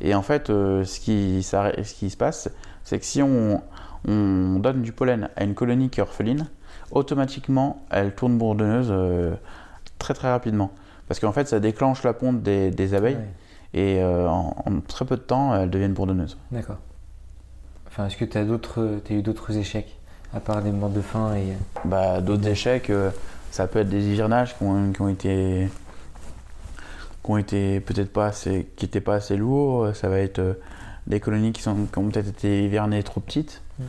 Et en fait, ce, qui, se passe, c'est que si on, on donne du pollen à une colonie qui est orpheline, automatiquement, elle tourne bourdonneuse très très rapidement. Parce qu'en fait, ça déclenche la ponte des, des abeilles Ouais. et euh, en, en très peu de temps, elles deviennent bourdonneuses. D'accord. Enfin, est-ce que tu as, d'autres, t'as eu d'autres échecs à part des morts de faim et. Bah, D'autres échecs, euh, ça peut être des hivernages qui ont, qui ont été, qui ont été peut-être pas assez, qui étaient pas assez lourds. Ça va être euh, des colonies qui, sont, qui ont peut-être été hivernées trop petites. Mm.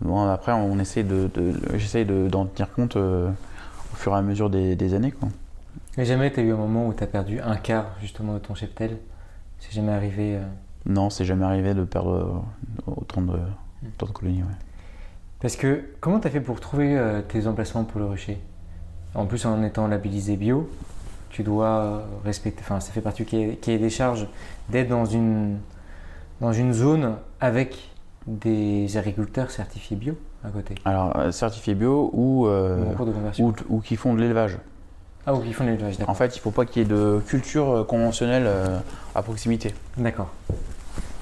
Bon, après, on essaie de, de- j'essaye de- d'en tenir compte euh, au fur et à mesure des, des années. Quoi. Et jamais tu as eu un moment où tu as perdu un quart justement de ton cheptel C'est jamais arrivé. euh, Non, c'est jamais arrivé de perdre euh, autant de, autant de colonies. ouais. Parce que comment tu as fait pour trouver euh, tes emplacements pour le rucher? En plus, en étant labellisé bio, tu dois respecter. Enfin, ça fait partie cahier cahier des charges d'être dans une, dans une zone avec des agriculteurs certifiés bio à côté. Alors, euh, certifié bio ou, euh, ou de qui font de l'élevage. Ah, ou qui font l'élevage, En fait, il faut pas qu'il y ait de culture euh, conventionnelle euh, à proximité. D'accord.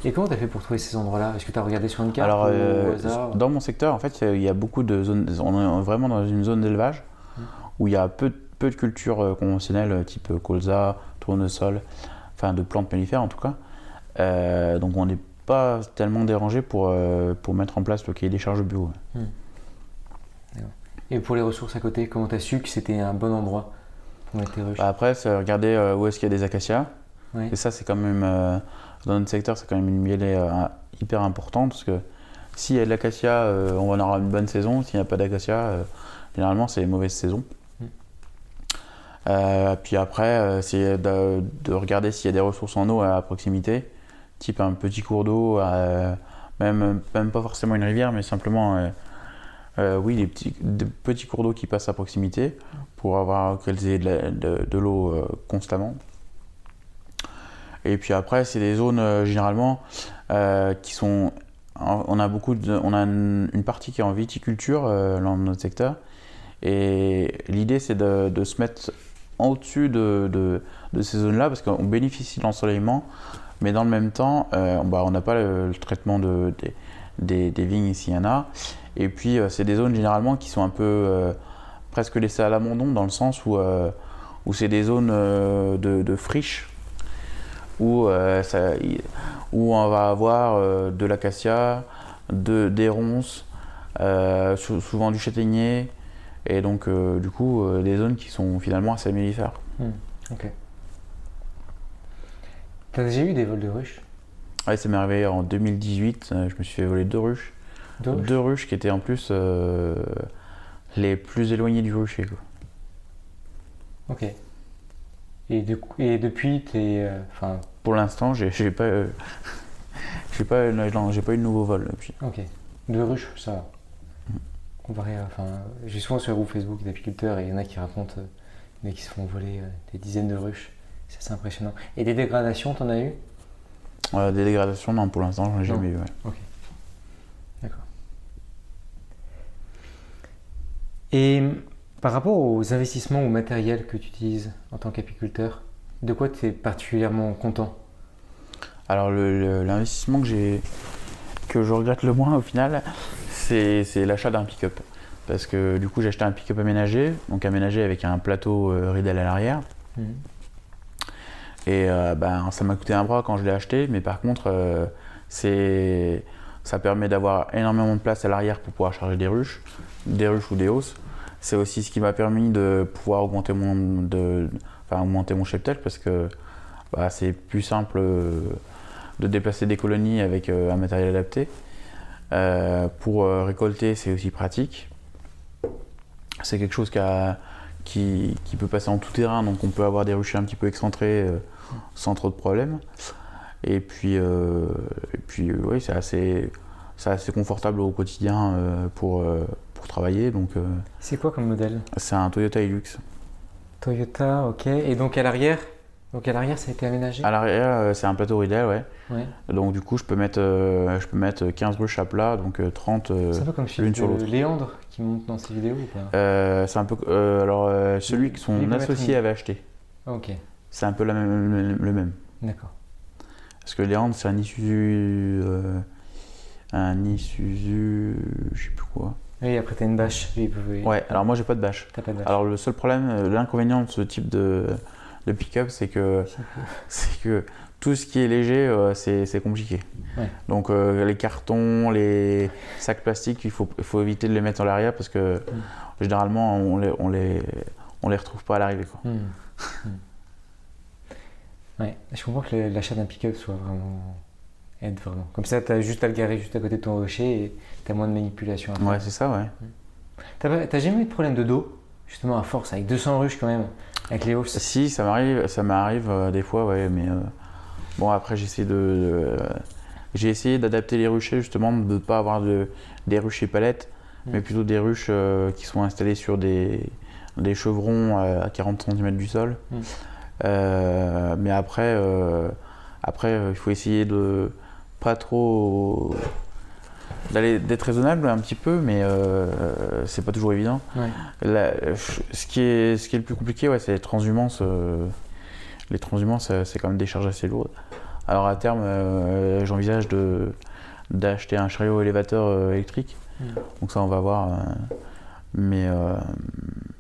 Et comment tu as fait pour trouver ces endroits-là? Est-ce que tu as regardé sur une carte Alors, euh, hasard? dans mon secteur, en fait, il y a beaucoup de zones. On est vraiment dans une zone d'élevage Mm. où il y a peu, de- peu de cultures conventionnelles, type colza, tournesol, enfin de plantes mellifères en tout cas. Donc, on n'est pas tellement dérangé pour, euh, pour mettre en place le cahier des charges bio. Et pour les ressources à côté, comment tu as su que c'était un bon endroit pour mettre tes ruches Bah, après, c'est regarder euh, où est-ce qu'il y a des acacias. Ouais. Et ça, c'est quand même, euh, dans notre secteur, c'est quand même une euh, hyper importante parce que s'il y a de l'acacia, euh, on va avoir une bonne saison. S'il n'y a pas d'acacia, euh, généralement, c'est une mauvaise saison. Mm. Euh, puis après, c'est de, de regarder s'il y a des ressources en eau à proximité, type un petit cours d'eau, euh, même, même pas forcément une rivière, mais simplement, euh, euh, oui, des petits, petits cours d'eau qui passent à proximité pour avoir qu'elles aient de, de- l'eau constamment. Et puis après, c'est des zones généralement qui sont. On a beaucoup de, on a une, partie qui est en viticulture dans notre secteur. Et l'idée, c'est de, de se mettre au-dessus de, ces zones-là parce qu'on bénéficie de l'ensoleillement, mais dans le même temps, euh, bah, on n'a pas le, le traitement de, des, des, vignes s'il y en a. Et puis, euh, c'est des zones généralement qui sont un peu euh, presque laissées à l'abandon dans le sens où, c'est des zones de, friches où, où on va avoir de l'acacia, de, des ronces, sou- souvent du châtaignier, et donc euh, du coup euh, des zones qui sont finalement assez mellifères. Ok. T'as déjà eu des vols de ruches? Ouais, ça m'est arrivé en 2018, euh, je me suis fait voler deux ruches. De ruches? Deux ruches qui étaient en plus euh, les plus éloignées du rucher. quoi. Ok. Et, de- et depuis, t'es. euh, Enfin, Pour l'instant, j'ai pas, euh, j'ai pas, non, pas eu de nouveau vol depuis. ok. Deux ruches, ça va. Comparé à. Enfin, j'ai souvent sur le groupe Facebook d'apiculteurs et il y en a qui racontent euh, mais qui se font voler euh, des dizaines de ruches. C'est assez impressionnant. Et des dégradations, t'en as eu? Euh, des dégradations, non, pour l'instant, j'en ai jamais eu. ouais. D'accord. Et par rapport aux investissements ou matériel que tu utilises en tant qu'apiculteur, de quoi tu es particulièrement content? Alors l'investissement que j'ai que je regrette le moins au final, c'est l'achat d'un pick-up. Parce que du coup j'ai acheté un pick-up aménagé, donc aménagé avec un plateau euh, à l'arrière. Et euh, ben, ça m'a coûté un bras quand je l'ai acheté, mais par contre euh, c'est ça permet d'avoir énormément de place à l'arrière pour pouvoir charger des ruches, des ruches ou des hausses. C'est aussi ce qui m'a permis de pouvoir augmenter mon, de, enfin, augmenter mon cheptel parce que bah, c'est plus simple euh, de déplacer des colonies avec un matériel adapté. Euh, pour euh, récolter, c'est aussi pratique. C'est quelque chose qui, a- qui, qui peut passer en tout terrain, donc on peut avoir des ruchers un petit peu excentrés euh, sans trop de problèmes. Et puis, et puis oui, c'est assez, confortable au quotidien pour, pour travailler. Donc, C'est quoi comme modèle? c'est un Toyota Hilux. Toyota, ok. Et donc à l'arrière? Donc à l'arrière, ça a été aménagé À l'arrière, euh, c'est un plateau Riedel, ouais. Ouais. Donc du coup, je peux mettre, euh, je peux mettre 15 ruches à plat, donc euh, 30. euh, C'est un peu comme l'une sur de l'autre. Léandre qui monte dans ses vidéos ou pas? Euh, c'est un peu. euh, alors, euh, celui que son associé avait acheté. Ok, C'est un peu la même- le, même. d'accord. Parce que Léandre, c'est un issu euh, un Isuzu, je sais plus quoi. Oui, après t'as une bâche. Oui, oui. Ouais, alors moi j'ai pas de bâche. T'as pas de bâche. Alors le seul problème, euh, l'inconvénient de ce type de, de pick-up, c'est que, c'est que tout ce qui est léger, euh, c'est compliqué. Ouais. Donc euh, les cartons, les sacs plastiques, il faut, il faut éviter de les mettre à l'arrière parce que Mm. généralement on les, on, les, on les retrouve pas à l'arrivée. Hmm. Hmm. Ouais, je comprends que le- l'achat d'un pick-up soit vraiment. aide vraiment. Comme ça, t'as juste à le garer juste à côté de ton rocher et t'as moins de manipulation à faire. Ouais, c'est ça, ouais. T'as jamais eu de problème de dos? Justement, à force, avec 200 ruches quand même, avec les. Si, ça m'arrive, ça m'arrive euh, des fois, ouais, mais euh, bon après j'essaie de, de- j'ai essayé d'adapter les ruchers justement, de ne pas avoir de, des ruches et palettes, Mm. mais plutôt des ruches euh, qui sont installées sur des, des chevrons euh, à 40 cm du sol. Mm. Mais après, après il faut essayer de pas trop d'aller d'être raisonnable un petit peu, mais euh, c'est pas toujours évident. Ouais. La- ce, qui est, ce qui est le plus compliqué, ouais, c'est les transhumances. euh, les transhumances, euh, c'est quand même des charges assez lourdes. Alors à terme, euh, j'envisage de d'acheter un chariot élévateur électrique. Donc ça, on va voir. mais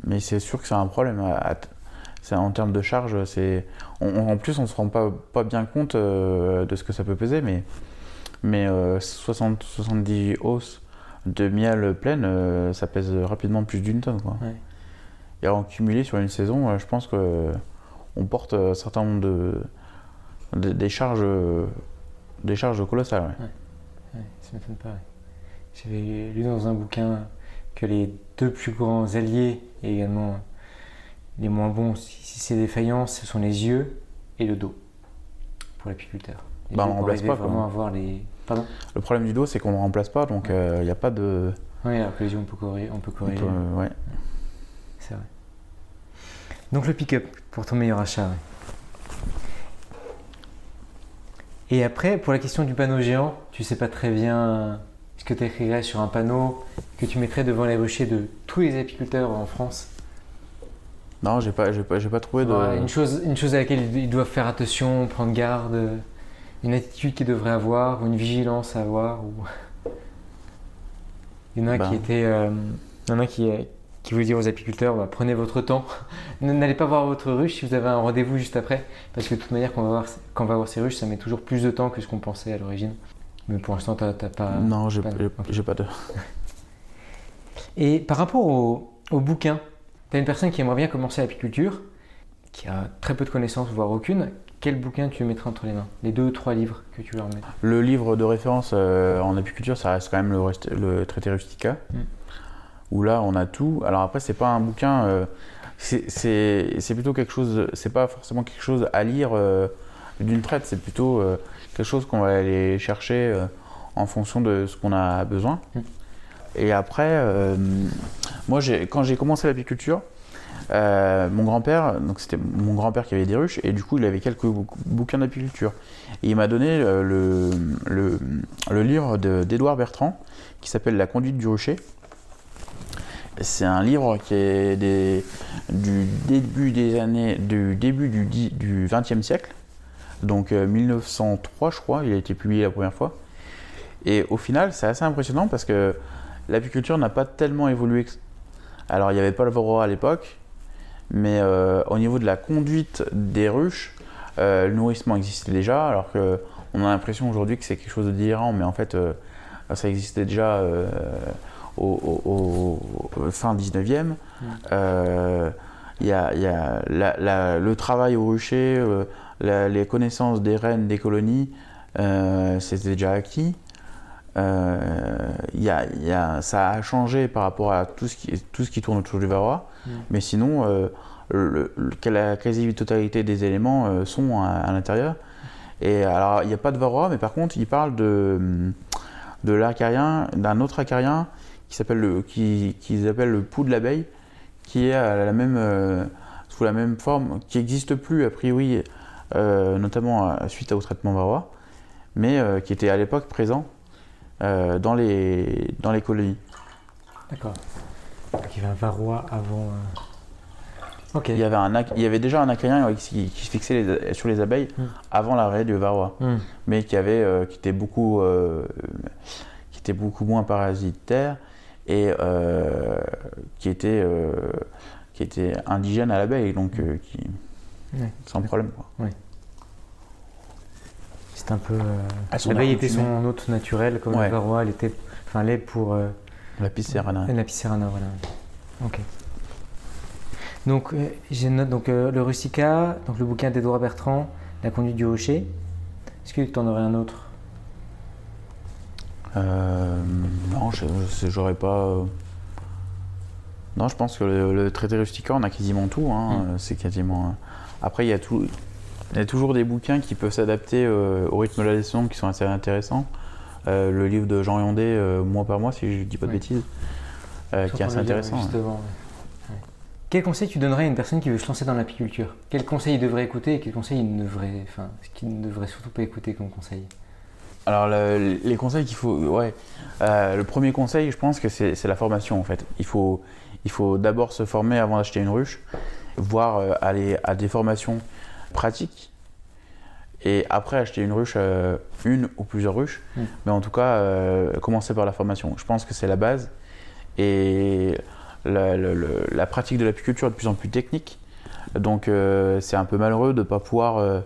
mais c'est sûr que c'est un problème. à- à- c'est en termes de charge, c'est en plus on se rend pas pas bien compte de ce que ça peut peser, mais mais euh, 60 70 hausses de miel pleine, euh, ça pèse rapidement plus d'une tonne. Quoi. Ouais. Et en cumulé sur une saison, euh, je pense que on porte un certain nombre de, de- des charges des charges colossales. ouais. Ouais, ça m'étonne pas. J'avais lu dans un bouquin que les deux plus grands alliés et également les moins bons, si c'est défaillant, ce sont les yeux et le dos pour l'apiculteur. Bah, on arriver pas, quoi. vraiment à voir les. Pardon Le problème du dos, c'est qu'on ne remplace pas, donc il n'y a pas de. Oui, les yeux, on peut corriger. On peut on corriger. peut- euh, ouais. C'est vrai. Donc le pick-up pour ton meilleur achat. ouais. Et après, pour la question du panneau géant, tu sais pas très bien ce que tu écrirais sur un panneau que tu mettrais devant les ruchers de tous les apiculteurs en France? Non, j'ai pas, j'ai pas, j'ai pas trouvé de. Une, chose, une chose à laquelle ils doivent faire attention, prendre garde, euh, une attitude qu'ils devraient avoir, ou une vigilance à avoir. Ou... Il y en a Ben. qui étaient. euh, il y en a qui, qui vous dire aux apiculteurs bah, prenez votre temps, n'allez pas voir votre ruche si vous avez un rendez-vous juste après, parce que de toute manière, quand on va voir, quand on va voir ces ruches, ça met toujours plus de temps que ce qu'on pensait à l'origine. Mais pour l'instant, t'as pas. non, j'ai pas- pas de. Et par rapport au, au bouquin, tu as une personne qui aimerait bien commencer l'apiculture, qui a très peu de connaissances, voire aucune. Quel bouquin tu mettrais entre les mains? Les deux ou trois livres que tu leur mets Le livre de référence euh, en apiculture, ça reste quand même le, rest- le traité Rustica, Mm. où là on a tout. Alors après, c'est pas un bouquin, euh, c'est- plutôt quelque chose, c'est pas forcément quelque chose à lire euh, d'une traite, c'est plutôt quelque chose qu'on va aller chercher en fonction de ce qu'on a besoin. Mm. Et après, moi quand j'ai commencé l'apiculture, euh, mon grand-père, donc c'était mon grand-père qui avait des ruches, et du coup il avait quelques bou- bouquins d'apiculture. Il m'a donné euh, le, livre de- d'Édouard Bertrand qui s'appelle La conduite du rucher. C'est un livre qui est du début des années, du début du, du 20e siècle, donc euh, 1903 je crois, il a été publié la première fois. Et au final, c'est assez impressionnant parce que l'apiculture n'a pas tellement évolué. Alors, il n'y avait pas le varroa à l'époque, mais euh, au niveau de la conduite des ruches, euh, le nourrissement existait déjà, alors que on a l'impression aujourd'hui que c'est quelque chose de délirant, mais en fait, euh, ça existait déjà au, au- au- au fin 19e. Euh, Il y a, il y a la- la- le travail au rucher, euh, la- les connaissances des reines des colonies, euh, c'était déjà acquis. Euh, il y a- il y a- ça a changé par rapport à tout ce qui, tout ce qui tourne autour du varroa, Mm. mais sinon, euh, le- la quasi-totalité des éléments euh, sont à, l'intérieur. Et alors, il n'y a pas de varroa, mais par contre, il parle de, de l'acarien, d'un autre acarien qui s'appelle le, qui, qu'ils appellent le pou de l'abeille, qui est à la même, euh, sous la même forme, qui n'existe plus a priori, euh, notamment suite au traitement varroa, mais qui était à l'époque présent dans, les, dans les colonies. D'accord. Donc il y avait un varroa avant. euh, Ok. Il y avait, un, ac- il y avait déjà un acarien ouais, qui, qui se fixait les- sur les abeilles Mm. avant l'arrêt du varroa, Hmm. mais qui, avait, euh, qui était beaucoup, euh, était beaucoup moins parasitaire et qui était qui était indigène à l'abeille, donc qui sans problème. Quoi. C'est un peu. l'abeille était son hôte naturel, comme le varroa, elle était, enfin, lait pour. La piscerana. La piscerana, voilà. Ok. Donc, euh, j'ai note donc, euh, le Russica, donc le bouquin d'Edouard Bertrand, La conduite du rocher. Est-ce que tu en aurais un autre? Euh, Non, j'aurais pas. Non, je pense que le, traité Rustica, on a quasiment tout. Hein, mm. C'est quasiment. Après, il y, a tout... il y a toujours des bouquins qui peuvent s'adapter au rythme de la leçon qui sont assez intéressants. Le livre de Jean Yondé, mois par mois, si je ne dis pas de bêtises, qui est assez intéressant. Quel conseil tu donnerais à une personne qui veut se lancer dans l'apiculture? Quel conseil il devrait écouter et quel conseil il ne devrait, enfin, qu'il ne devrait surtout pas écouter comme conseil? Alors les conseils qu'il faut, ouais, euh, le premier conseil, je pense que c'est la formation en fait. Il faut, il faut d'abord se former avant d'acheter une ruche, voire euh, aller à des formations pratiques et après acheter une ruche, euh, une ou plusieurs ruches. Mm. Mais en tout cas, commencer par la formation. Je pense que c'est la base et la, pratique de l'apiculture est de plus en plus technique. Donc euh, c'est un peu malheureux de ne pas pouvoir, euh,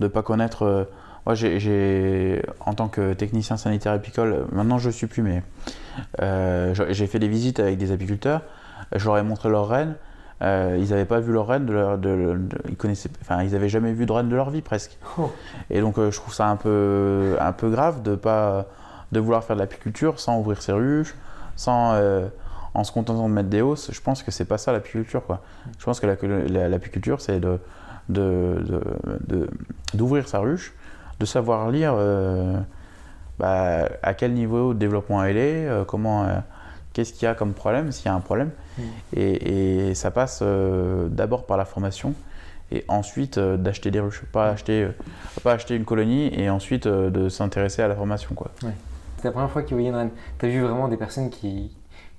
de pas connaître. Euh, moi, j'ai, en tant que technicien sanitaire apicole, maintenant je ne suis plus, mais j'ai fait des visites avec des apiculteurs. Je leur ai montré leurs rennes. Ils n'avaient pas vu leurs rennes, de, ils connaissaient, enfin, ils n'avaient jamais vu de rennes de leur vie presque. Oh. Et donc je trouve ça un peu, un peu grave de pas, de vouloir faire de l'apiculture sans ouvrir ses ruches, sans en se contentant de mettre des hausses, je pense que c'est pas ça l'apiculture. Quoi. Je pense que l'apiculture, c'est de, d'ouvrir de, sa ruche, de savoir lire euh, bah, à quel niveau de développement elle est, euh, comment, euh, qu'est-ce qu'il y a comme problème, s'il y a un problème. Mm. Et, ça passe d'abord par la formation et ensuite d'acheter des ruches. Pas, acheter, pas acheter une colonie et ensuite de s'intéresser à la formation. Quoi. C'est la première fois vous voyez une reine. Tu as vu vraiment des personnes qui,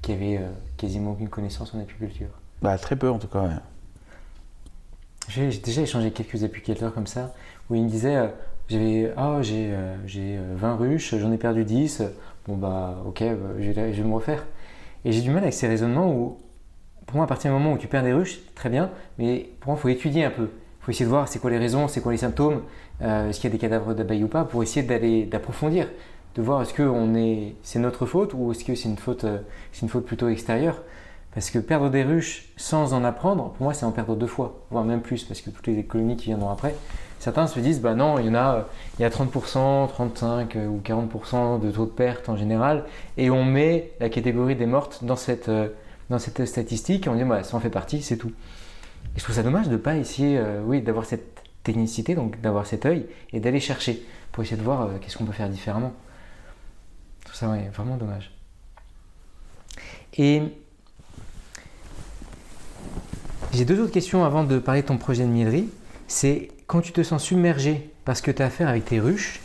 qui avait euh, quasiment aucune connaissance en apiculture? Bah, Très peu en tout cas. J'ai déjà échangé quelques apiculteurs comme ça, où ils me disaient euh, j'avais ah, j'ai 20 euh, ruches, j'en ai perdu 10, bon bah ok, bah, je, vais, je, vais, me refaire. Et j'ai du mal avec ces raisonnements où, pour moi, à partir du moment où tu perds des ruches, très bien, mais pour moi, il faut étudier un peu. Il faut essayer de voir c'est quoi les raisons, c'est quoi les symptômes, est-ce qu'il y a des cadavres d'abeilles ou pas, pour essayer d'aller d'approfondir de voir est-ce que est, c'est notre faute ou est-ce que c'est une euh, c'est une faute plutôt extérieure. Parce que perdre des ruches sans en apprendre, pour moi, c'est en perdre deux fois, voire même plus, parce que toutes les colonies qui viendront après, certains se disent, bah non, il y en a, il y a 30%, 35 euh, ou 40% de taux de perte en général, et on met la catégorie des mortes dans cette, euh, dans cette statistique, et on dit, bah, ça en fait partie, c'est tout. Et je trouve ça dommage de ne pas essayer, oui, d'avoir cette technicité, donc d'avoir cet œil, et d'aller chercher, pour essayer de voir qu'est-ce qu'on peut faire différemment. Tout ça, ouais, vraiment dommage. Et j'ai deux autres questions avant de parler de ton projet de mielerie. C'est quand tu te sens submergé parce que tu as affaire avec tes ruches,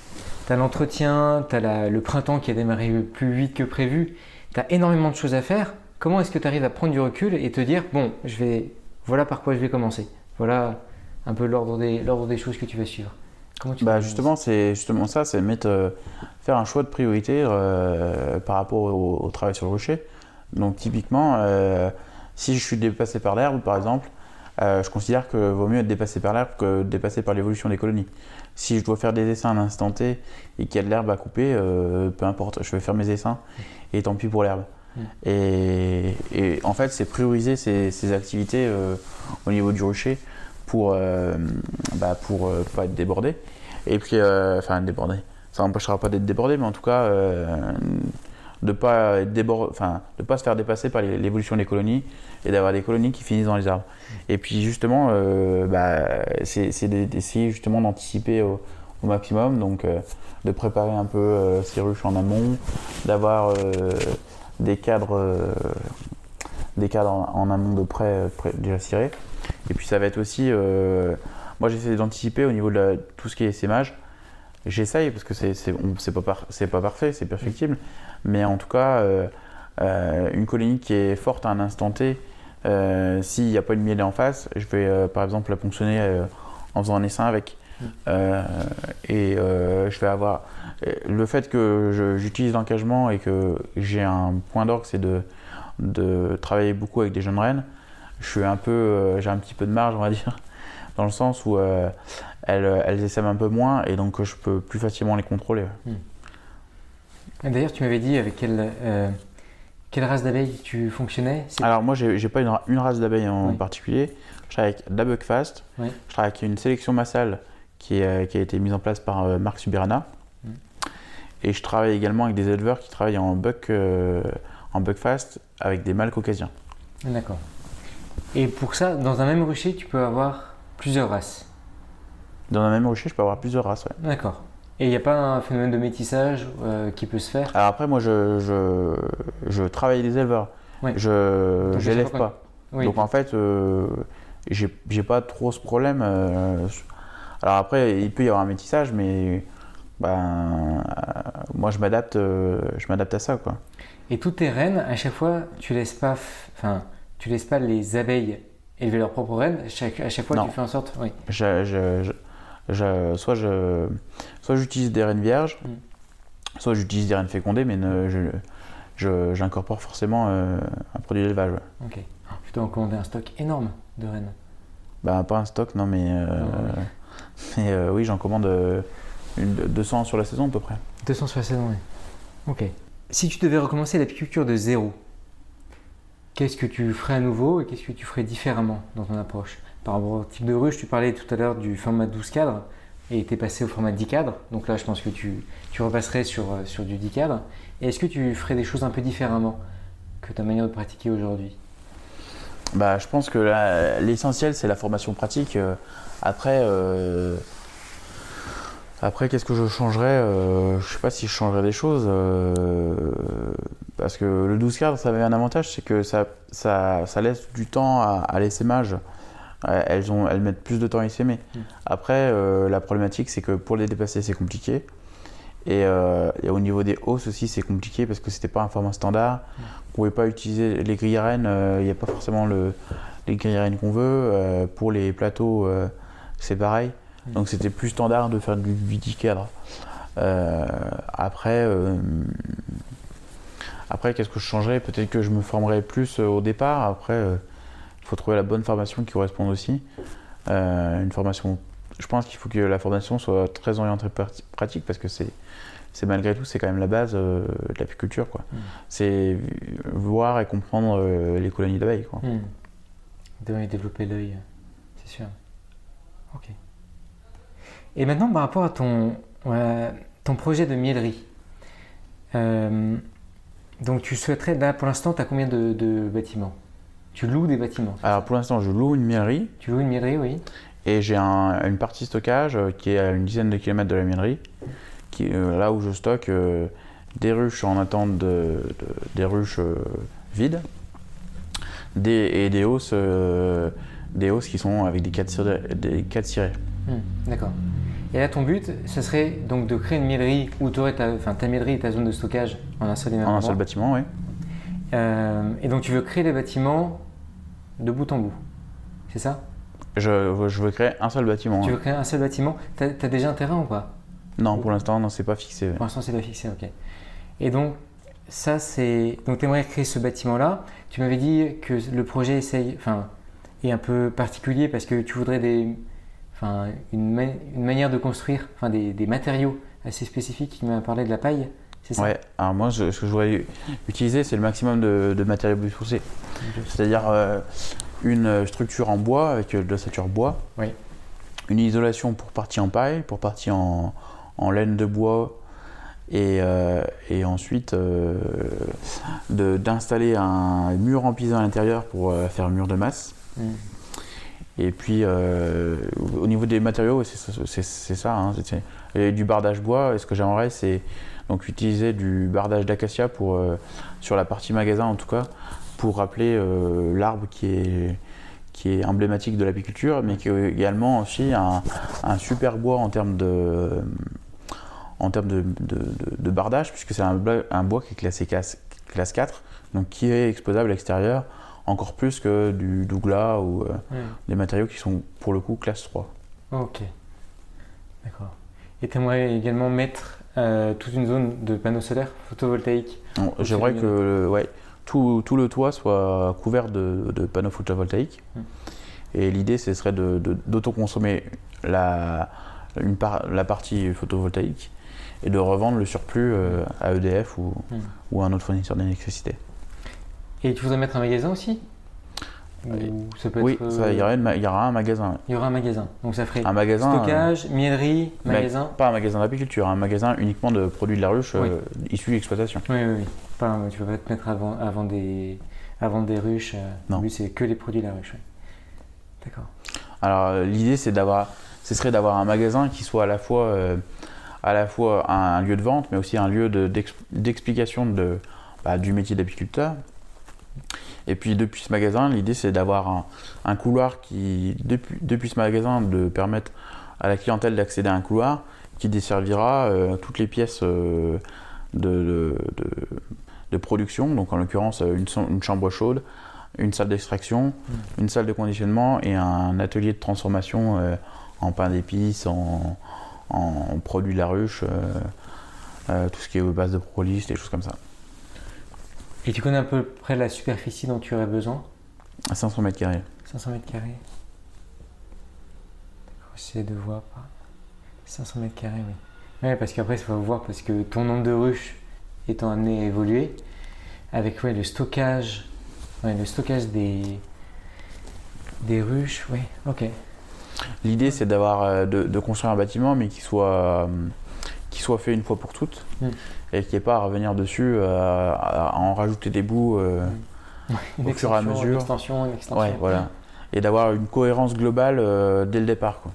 tu as l'entretien, tu as le printemps qui a démarré plus vite que prévu, tu as énormément de choses à faire. Comment est-ce que tu arrives à prendre du recul et te dire bon, je vais, voilà par quoi je vais commencer. Voilà un peu l'ordre des, des choses que tu vas suivre bah justement, c'est justement ça, c'est mettre, euh, faire un choix de priorité euh, par rapport au, travail sur le rocher. Donc typiquement, euh, si je suis dépassé par l'herbe, par exemple, je considère que vaut mieux être dépassé par l'herbe que dépassé par l'évolution des colonies. Si je dois faire des dessins à l'instant T et qu'il y a de l'herbe à couper, peu importe, je vais faire mes dessins et tant pis pour l'herbe. Mm. Et, en fait, c'est prioriser ces, activités au niveau du rocher pour, euh, bah pour euh, pas être débordé. Et puis, euh, enfin, débordé. Ça n'empêchera pas d'être débordé, mais en tout cas, de pas pas se faire dépasser par l'évolution des colonies et d'avoir des colonies qui finissent dans les arbres. Et puis justement, bah, c'est d'essayer justement d'anticiper au, maximum, donc de préparer un peu ces ruches en amont, d'avoir des cadres, des cadres en, amont de près, déjà cirés. Et puis ça va être aussi, euh, moi j'essaie d'anticiper au niveau de tout ce qui est sémage. J'essaye parce que c'est pas, pas parfait, c'est perfectible. Mais en tout cas, euh, euh, une colonie qui est forte à un instant T, s'il n'y a pas une mielée en face, je vais par exemple la ponctionner en faisant un essaim avec. et je vais avoir le fait que j'utilise l'encagement et que j'ai un point d'orgue, c'est de, de travailler beaucoup avec des jeunes rennes. Je suis un peu, euh, j'ai un petit peu de marge, on va dire, dans le sens où euh, elles, elles essaiment un peu moins et donc je peux plus facilement les contrôler. Et D'ailleurs, tu m'avais dit avec quelle, euh, quelle race d'abeilles tu fonctionnais Alors moi, j'ai j'ai pas une, ra- une race d'abeilles en Oui. particulier. Je travaille avec la Buckfast. Oui. Je travaille avec une sélection massale qui, est, euh, qui a été mise en place par euh, Marc Subirana. Mm. Et je travaille également avec des éleveurs qui travaillent en buck, euh, en Buckfast avec des mâles caucasiens. D'accord. Et pour ça, dans un même rucher, tu peux avoir plusieurs races. Dans un même rucher, je peux avoir plusieurs races. ouais. D'accord. Et il n'y a pas un phénomène de métissage euh, qui peut se faire? Alors après, moi, je, je, je travaille des éleveurs. Je n'élève pas pas. Oui. Donc en fait, euh, j'ai pas trop ce problème. euh, alors après, il peut y avoir un métissage, mais ben, euh, moi je m'adapte, je m'adapte à ça quoi. Et toutes tes reines, à chaque fois, tu laisses pas, enfin, tu laisses pas les abeilles élever leurs propres reines. Chaque, à chaque fois, Non. tu fais en sorte. Oui. Je- je- je- soit je, soit j'utilise des rennes vierges, Mm. soit j'utilise des rennes fécondées, mais ne- je, j'incorpore forcément euh, un produit d'élevage. ouais. Ok. Tu dois en commander un stock énorme de reines. Ben, pas un stock, non, mais, euh, Ah ouais. mais euh, oui, j'en commande une- 200 sur la saison à peu près. 200 sur la saison, oui. Ok. Si tu devais recommencer l'apiculture de zéro, qu'est-ce que tu ferais à nouveau et qu'est-ce que tu ferais différemment dans ton approche? Par rapport au type de ruche, tu parlais tout à l'heure du format 12 cadres et tu es passé au format 10 cadres. Donc là, je pense que tu, repasserais sur, euh, du 10 cadres. Est-ce que tu ferais des choses un peu différemment que ta manière de pratiquer aujourd'hui? Bah, je pense que l'essentiel, c'est la formation pratique. Euh, Après, euh, après qu'est-ce que je changerais? Je sais pas si je changerais des choses. parce que le 12 cadre, ça avait un avantage, c'est que ça laisse du temps à, à l'essaimage. Euh, Elles, ont, elles mettent plus de temps à essaimer. Mm. Après, euh, la problématique, c'est que pour les dépasser, c'est compliqué. Et, euh, et au niveau des hausses aussi, c'est compliqué parce que c'était pas un format standard. On pouvait pas utiliser les grilles euh, il n'y a pas forcément le, les grilles à rennes qu'on veut. Pour les plateaux, c'est pareil. Mm. Donc c'était plus standard de faire du 8 cadre. Après, après qu'est-ce que je changerais? Peut-être que je me formerais plus au départ. Après, il faut trouver la bonne formation qui corresponde aussi. Euh, une formation, je pense qu'il faut que la formation soit très orientée pratique parce que c'est c'est malgré tout, c'est quand même la base euh, de l'apiculture. quoi. Mm. C'est voir et comprendre euh, les colonies d'abeilles. quoi. Hmm. Développer l'œil, c'est sûr. Ok. Et maintenant, par rapport à ton, euh, ton projet de miellerie, euh, donc tu souhaiterais, là pour l'instant, tu as combien de, de bâtiments? Tu loues des bâtiments Alors pour l'instant, je loue une miellerie Tu loues une miellerie, oui. et j'ai un- une partie stockage euh, qui est à une dizaine de kilomètres de la miellerie, qui euh, là où je stocke euh, des ruches en attente de, de- des ruches vides des, et des hausses, euh, des hausses qui sont avec des 4 cirés. Des quatre cirés. Hmm, D'accord. Et là, ton but, ce serait donc de créer une miellerie où tu aurais ta, ta et ta zone de stockage en un seul même En un seul bâtiment, oui. Euh, et donc tu veux créer les bâtiments de bout en bout. C'est ça? Je, je veux créer un seul bâtiment. Tu veux créer un seul bâtiment? T'as as déjà un terrain ou pas? Non, pour l'instant, non, c'est pas fixé. Pour l'instant, c'est pas fixé, ok. Et donc, ça, c'est. Donc, tu aimerais créer ce bâtiment-là. Tu m'avais dit que le projet essaye, enfin, est un peu particulier parce que tu voudrais des. Enfin, une, ma- une manière de construire, enfin, des, des matériaux assez spécifiques. Tu m'as parlé de la paille, ça Ouais, alors moi, je- ce que je voudrais utiliser, c'est le maximum de, de matériaux biosourcés. C'est-à-dire euh, une structure en bois avec euh, de l'ossature bois, Oui. une isolation pour partie en paille, pour partie en, en laine de bois, et, euh, et ensuite euh, d'installer un mur en pisant à l'intérieur pour faire mur de masse. Mm. Et puis euh, au niveau des matériaux, c'est ça. hein, c'est- et du bardage bois, et ce que j'aimerais, c'est donc utiliser du bardage d'acacia pour euh, sur la partie magasin en tout cas, pour rappeler euh, l'arbre qui est qui est emblématique de l'apiculture, mais qui est également aussi un, un super bois en termes de en termes de, de- de- de bardage, puisque c'est un, bois qui est classé classe, classe 4, donc qui est exposable à l'extérieur, encore plus que du douglas ou euh, des matériaux qui sont pour le coup classe 3. Ok. D'accord. Et tu aimerais également mettre euh, toute une zone de panneaux solaires photovoltaïques J'aimerais que le, ouais, tout, tout le toit soit couvert de, de panneaux photovoltaïques. Hmm. Et l'idée, ce serait de- de- d'autoconsommer la, une par- la partie photovoltaïque et de revendre le surplus euh, à EDF ou, Hmm. ou à un autre fournisseur d'électricité. Et tu voudrais mettre un magasin aussi? Ou ça peut Oui, être, ça, euh, il, y aurait une il y aura un magasin. il y aura un magasin. Donc ça ferait Un magasin. euh, stockage, miellerie, mais magasin. Pas un magasin d'apiculture, un magasin uniquement de produits de la ruche Oui. euh, issus d'exploitation. Oui, oui, oui. Pas, tu peux pas te mettre avant, avant, des, avant des ruches. euh, Non. Lui, c'est que les produits de la ruche. ouais. D'accord. Alors euh, l'idée c'est d'avoir, ce serait d'avoir un magasin qui soit à la fois, euh, à la fois un, lieu de vente, mais aussi un lieu de- d'ex- d'explication de, bah, du métier d'apiculteur. Et puis depuis ce magasin, l'idée c'est d'avoir un, un couloir qui, depuis, depuis ce magasin, de permettre à la clientèle d'accéder à un couloir qui desservira euh, toutes les pièces euh, de, de- de- de production, donc en l'occurrence euh, une, chambre chaude, une salle d'extraction, une salle de conditionnement et un atelier de transformation euh, en pain d'épices, en, en produits de la ruche, tout ce qui est base de propolis, des choses comme ça. Et tu connais à peu près la superficie dont tu aurais besoin À 500 mètres carrés. 500 mètres carrés. J'essaie de voir. par- 500 mètres carrés, oui. Oui, parce qu'après, il faut voir, parce que ton nombre de ruches étant amené à évoluer, avec ouais, le stockage, ouais, le stockage des, des ruches, oui, ok. L'idée c'est d'avoir euh, de, de construire un bâtiment mais qui soit, euh, soit fait une fois pour toutes Mm. et qui n'ait pas à revenir dessus, euh, à, en rajouter des bouts. euh, Une Au fur et à mesure. Une extension, une extension. ouais, voilà. Et d'avoir une cohérence globale euh, dès le départ. Quoi.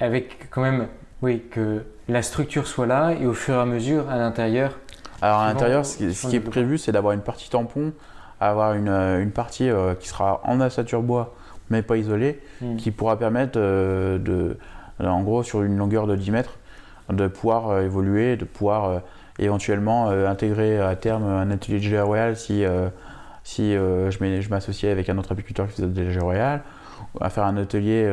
Avec quand même, oui, que la structure soit là et au fur et à mesure, à l'intérieur, Alors à l'intérieur, ce qui, ce suivant qui est prévu, c'est d'avoir une partie tampon, avoir une, une partie qui sera en ossature bois, mais pas isolée, hmm, qui pourra permettre de, en gros, sur une longueur de 10 mètres, de pouvoir euh, évoluer, de pouvoir euh, éventuellement euh, intégrer à terme un atelier de gelée royale si, si je m'associais avec un autre apiculteur qui faisait de la gelée royale, à faire un atelier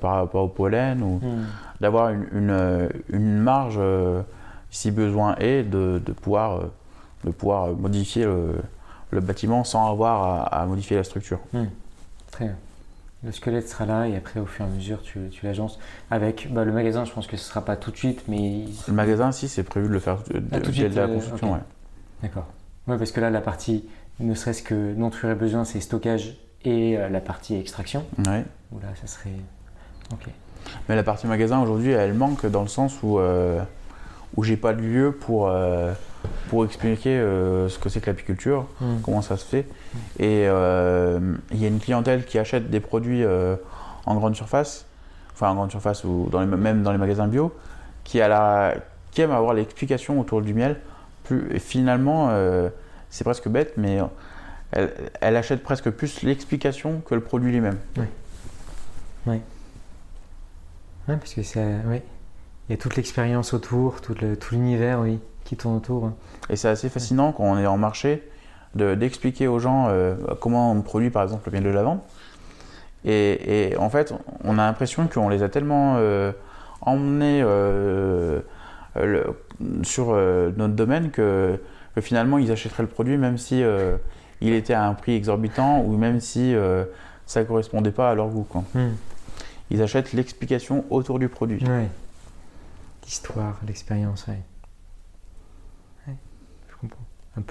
par rapport au pollen, ou hmm. d'avoir une, une, une marge, si besoin est, de, de pouvoir, de pouvoir modifier le, le bâtiment sans avoir à, à modifier la structure. Très bien. Le squelette sera là et après, au fur et à mesure, tu, tu l'agences. Avec bah, le magasin, je pense que ce sera pas tout de suite, mais. Le magasin, si, c'est prévu de le faire de- Ah, tout de suite, la euh, construction. ok. ouais. D'accord. Oui, parce que là, la partie, ne serait-ce que dont tu aurais besoin, c'est stockage et euh, la partie extraction. Ouais. Où là, ça serait. Ok. Mais la partie magasin aujourd'hui, elle manque dans le sens où, euh, où j'ai pas de lieu pour, euh, pour expliquer euh, ce que c'est que l'apiculture, Hmm. comment ça se fait. Et euh, il y a une clientèle qui achète des produits euh, en grande surface, enfin en grande surface ou dans les, même dans les magasins bio, qui, a la, qui aime avoir l'explication autour du miel. Plus, et finalement, c'est presque bête, mais elle, elle achète presque plus l'explication que le produit lui-même. Ouais, parce que c'est. Oui. Il y a toute l'expérience autour, tout le- tout l'univers, oui, qui tourne autour. hein. Et c'est assez fascinant quand on est en marché de- d'expliquer aux gens euh, comment on produit par exemple le miel de lavande. Et, et en fait, on a l'impression qu'on les a tellement euh, emmenés euh, le- sur euh, notre domaine que, que finalement ils achèteraient le produit même si il était à un prix exorbitant ou même si ça ne correspondait pas à leur goût. quoi. Hmm. Ils achètent l'explication autour du produit. Ouais. L'histoire, l'expérience, ouais.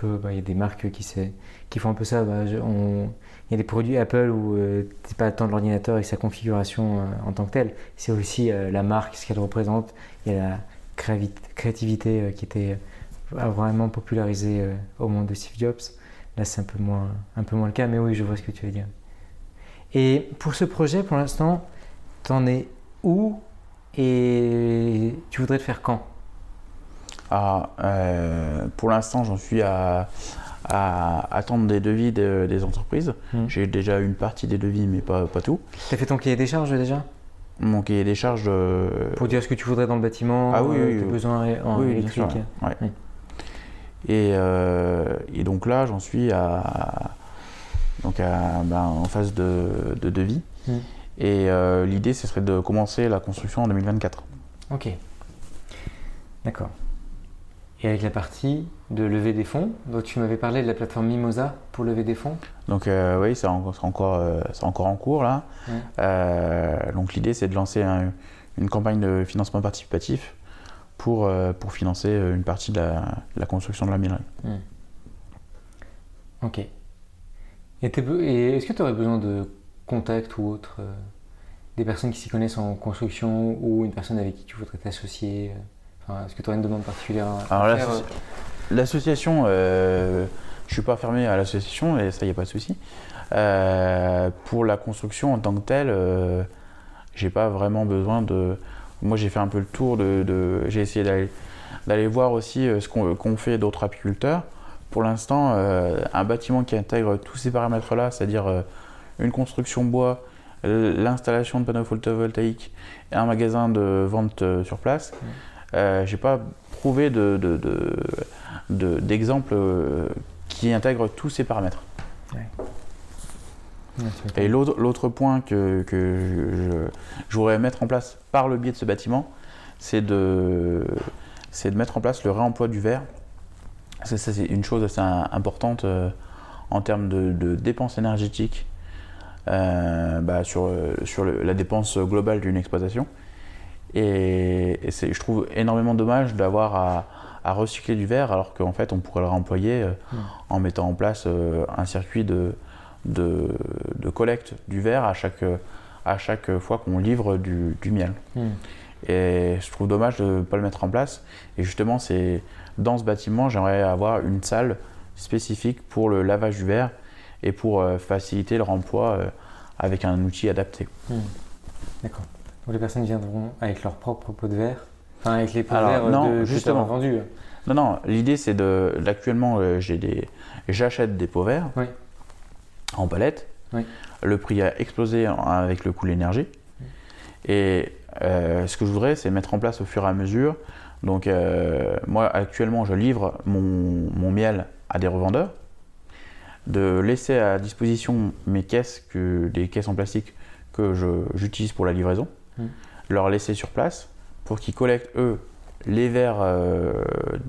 Bah, il y a des marques qui, font un peu ça. bah, Il y a des produits Apple où euh, c'est pas tant l'ordinateur et sa configuration euh, en tant que telle, c'est aussi euh, la marque, ce qu'elle représente. Il y a la créativité euh, qui était vraiment popularisée au monde de Steve Jobs. Là, c'est un peu moins, un peu moins le cas, mais oui, je vois ce que tu veux dire. Et pour ce projet, pour l'instant, t'en es où? Et tu voudrais le faire quand? Ah, euh, pour l'instant, j'en suis à, à attendre des devis de- des entreprises. Hmm. J'ai déjà une partie des devis, mais pas, pas tout. T'as fait ton cahier des charges déjà? Mon cahier des charges. euh, Pour dire ce que tu voudrais dans le bâtiment, Ah oui, euh, oui, tes oui. besoins en électrique. sûr, ouais. Et, euh, et donc là, j'en suis à, donc à, ben, en phase de, de devis. Hmm. Et euh, l'idée, ce serait de commencer la construction en 2024. Ok. D'accord. Et avec la partie de lever des fonds, donc tu m'avais parlé de la plateforme Mimosa pour lever des fonds. Donc euh, oui, c'est en- c'est encore, euh, encore en cours là. Ouais. Euh, donc l'idée c'est de lancer un- une campagne de financement participatif pour, pour financer une partie de la, de la construction de la minerie. Ok. Et, et est-ce que tu aurais besoin de contacts ou autres Des personnes qui s'y connaissent en construction ou une personne avec qui tu voudrais t'associer Est-ce que tu aurais une demande particulière à Alors, à l'associ- faire euh, L'association, euh, je suis pas fermé à l'association et ça y a pas de souci. Euh, pour la construction en tant que telle, euh, j'ai pas vraiment besoin de. Moi, j'ai fait un peu le tour de. de- j'ai essayé d'aller voir aussi euh, ce qu'on qu'ont fait d'autres apiculteurs. Pour l'instant, un bâtiment qui intègre tous ces paramètres-là, c'est-à-dire une construction bois, l'installation de panneaux photovoltaïques et un magasin de vente sur place, euh, j'ai pas trouvé de, de- euh, qui intègrent tous ces paramètres. ouais. Et l'autre, point que, que je, je voudrais mettre en place par le biais de ce bâtiment, c'est de, mettre en place le réemploi du verre. Ça, c'est une chose assez im- importante euh, en termes de, de dépenses énergétiques euh, bah, sur, sur le- la dépense globale d'une exploitation. Et, et c'est, je trouve énormément dommage d'avoir à, à recycler du verre alors qu'en fait on pourrait le réemployer euh, Mm. en mettant en place euh, un circuit de, de, de collecte du verre à chaque, à chaque fois qu'on livre du, du miel. Hmm. Et je trouve dommage de ne pas le mettre en place. Et justement, c'est dans ce bâtiment, j'aimerais avoir une salle spécifique pour le lavage du verre et pour euh, faciliter le remploi avec un outil adapté. Hmm. D'accord. Donc les personnes viendront avec leur propre pot de verre Enfin, avec les pots de verre non, de, justement. vendus. Non, non, l'idée c'est de. Actuellement, euh, j'ai des, j'achète des pots verts Oui. en palette. Oui. Le prix a explosé avec le coût de l'énergie. Et euh, ce que je voudrais, c'est mettre en place au fur et à mesure. Donc, euh, moi, actuellement, je livre mon, mon miel à des revendeurs, de laisser à disposition mes caisses, que, des caisses en plastique que j'utilise pour la livraison, Mm. leur laisser sur place pour qu'ils collectent, eux, les verres euh,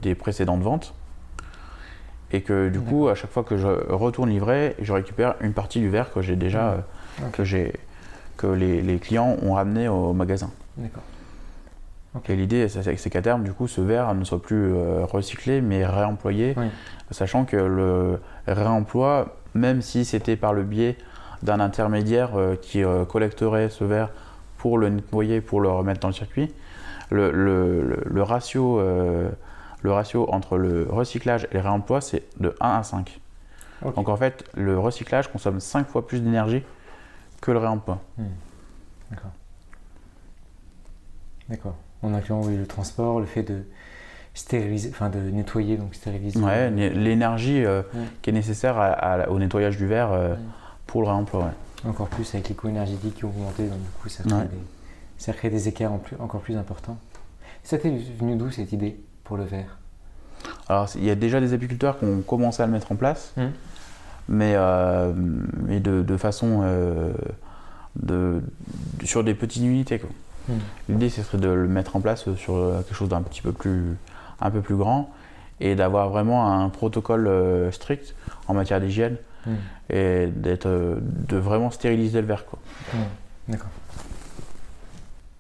des précédentes ventes. Et que du coup, à chaque fois que je retourne livrer, je récupère une partie du verre que j'ai déjà, Mm. euh, Ok. que, j'ai, que les, les clients ont ramené au magasin. D'accord. Et l'idée, c'est qu'à terme, du coup, ce verre ne soit plus euh, recyclé, mais réemployé, Oui. sachant que le réemploi, même si c'était par le biais d'un intermédiaire qui collecterait ce verre pour le nettoyer, pour le remettre dans le circuit, le, le- le- le ratio, euh, le ratio entre le recyclage et le réemploi, c'est de 1 à 5. Ok. Donc en fait, le recyclage consomme 5 fois plus d'énergie que le réemploi. D'accord. D'accord. En incluant oui, le transport, le fait de stériliser, enfin de nettoyer, donc stériliser. Ouais, l'énergie euh, Ouais. qui est nécessaire à- à- au nettoyage du verre euh, Ouais. pour le réemploi. ouais. Encore plus avec les coûts énergétiques qui ont augmenté, donc du coup ça crée, Ouais. des, ça crée des écarts en plus- encore plus importants. Ça t'est venu d'où cette idée pour le verre? Alors, il y a déjà des apiculteurs qui ont commencé à le mettre en place, Mhm. mais, euh, mais de, de façon. euh, de, sur des petites unités. quoi. Mhm. L'idée, ce serait de le mettre en place sur euh, quelque chose d'un petit peu plus, un peu plus grand et d'avoir vraiment un protocole euh, strict en matière d'hygiène Hmm. et d'être, euh, de vraiment stériliser le verre. Quoi. Hmm. D'accord.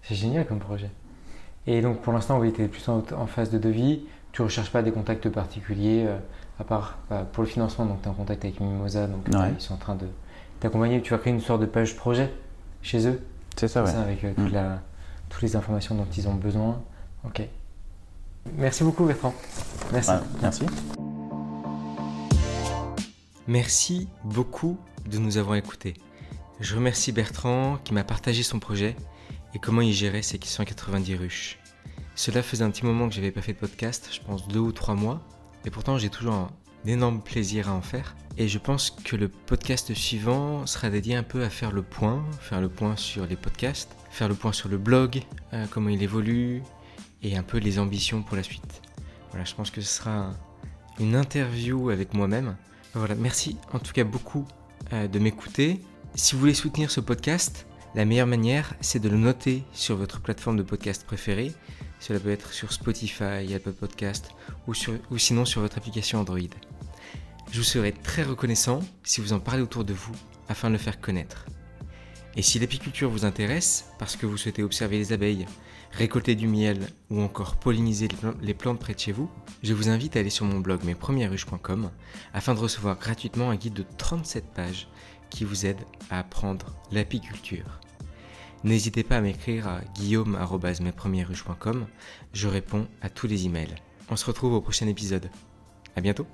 C'est génial comme projet. Et donc pour l'instant, oui, tu es plutôt en- en phase de devis. Tu recherches pas des contacts particuliers, euh, à part bah, pour le financement, donc tu es en contact avec Mimosa, donc euh, Ouais. ils sont en train de t'accompagner. Tu vas créer une sorte de page projet chez eux, C'est ça, ouais. c'est ça, avec euh, toute Mm. la- toutes les informations dont ils ont besoin. Ok. Merci beaucoup Bertrand. Merci. Ouais, merci. Merci beaucoup de nous avoir écoutés. Je remercie Bertrand qui m'a partagé son projet et comment il gérait ses 190 ruches. Cela faisait un petit moment que j'avais pas fait de podcast, je pense deux ou trois mois, et pourtant j'ai toujours un énorme plaisir à en faire. Et je pense que le podcast suivant sera dédié un peu à faire le point, faire le point sur les podcasts, faire le point sur le blog, euh, comment il évolue, et un peu les ambitions pour la suite. Voilà, je pense que ce sera un- une interview avec moi-même. Voilà, merci en tout cas beaucoup euh, de m'écouter. Si vous voulez soutenir ce podcast, La meilleure manière, c'est de le noter sur votre plateforme de podcast préférée. Cela peut être sur Spotify, Apple Podcast ou, ou sinon sur votre application Android. Je vous serai très reconnaissant si vous en parlez autour de vous afin de le faire connaître. Et si l'apiculture vous intéresse, parce que vous souhaitez observer les abeilles, récolter du miel ou encore polliniser les plantes près de chez vous, je vous invite à aller sur mon blog mespremiersruches.com afin de recevoir gratuitement un guide de 37 pages qui vous aide à apprendre l'apiculture. N'hésitez pas à m'écrire à guillaume.mespremiersruches.com, je réponds à tous les emails. On se retrouve au prochain épisode. A bientôt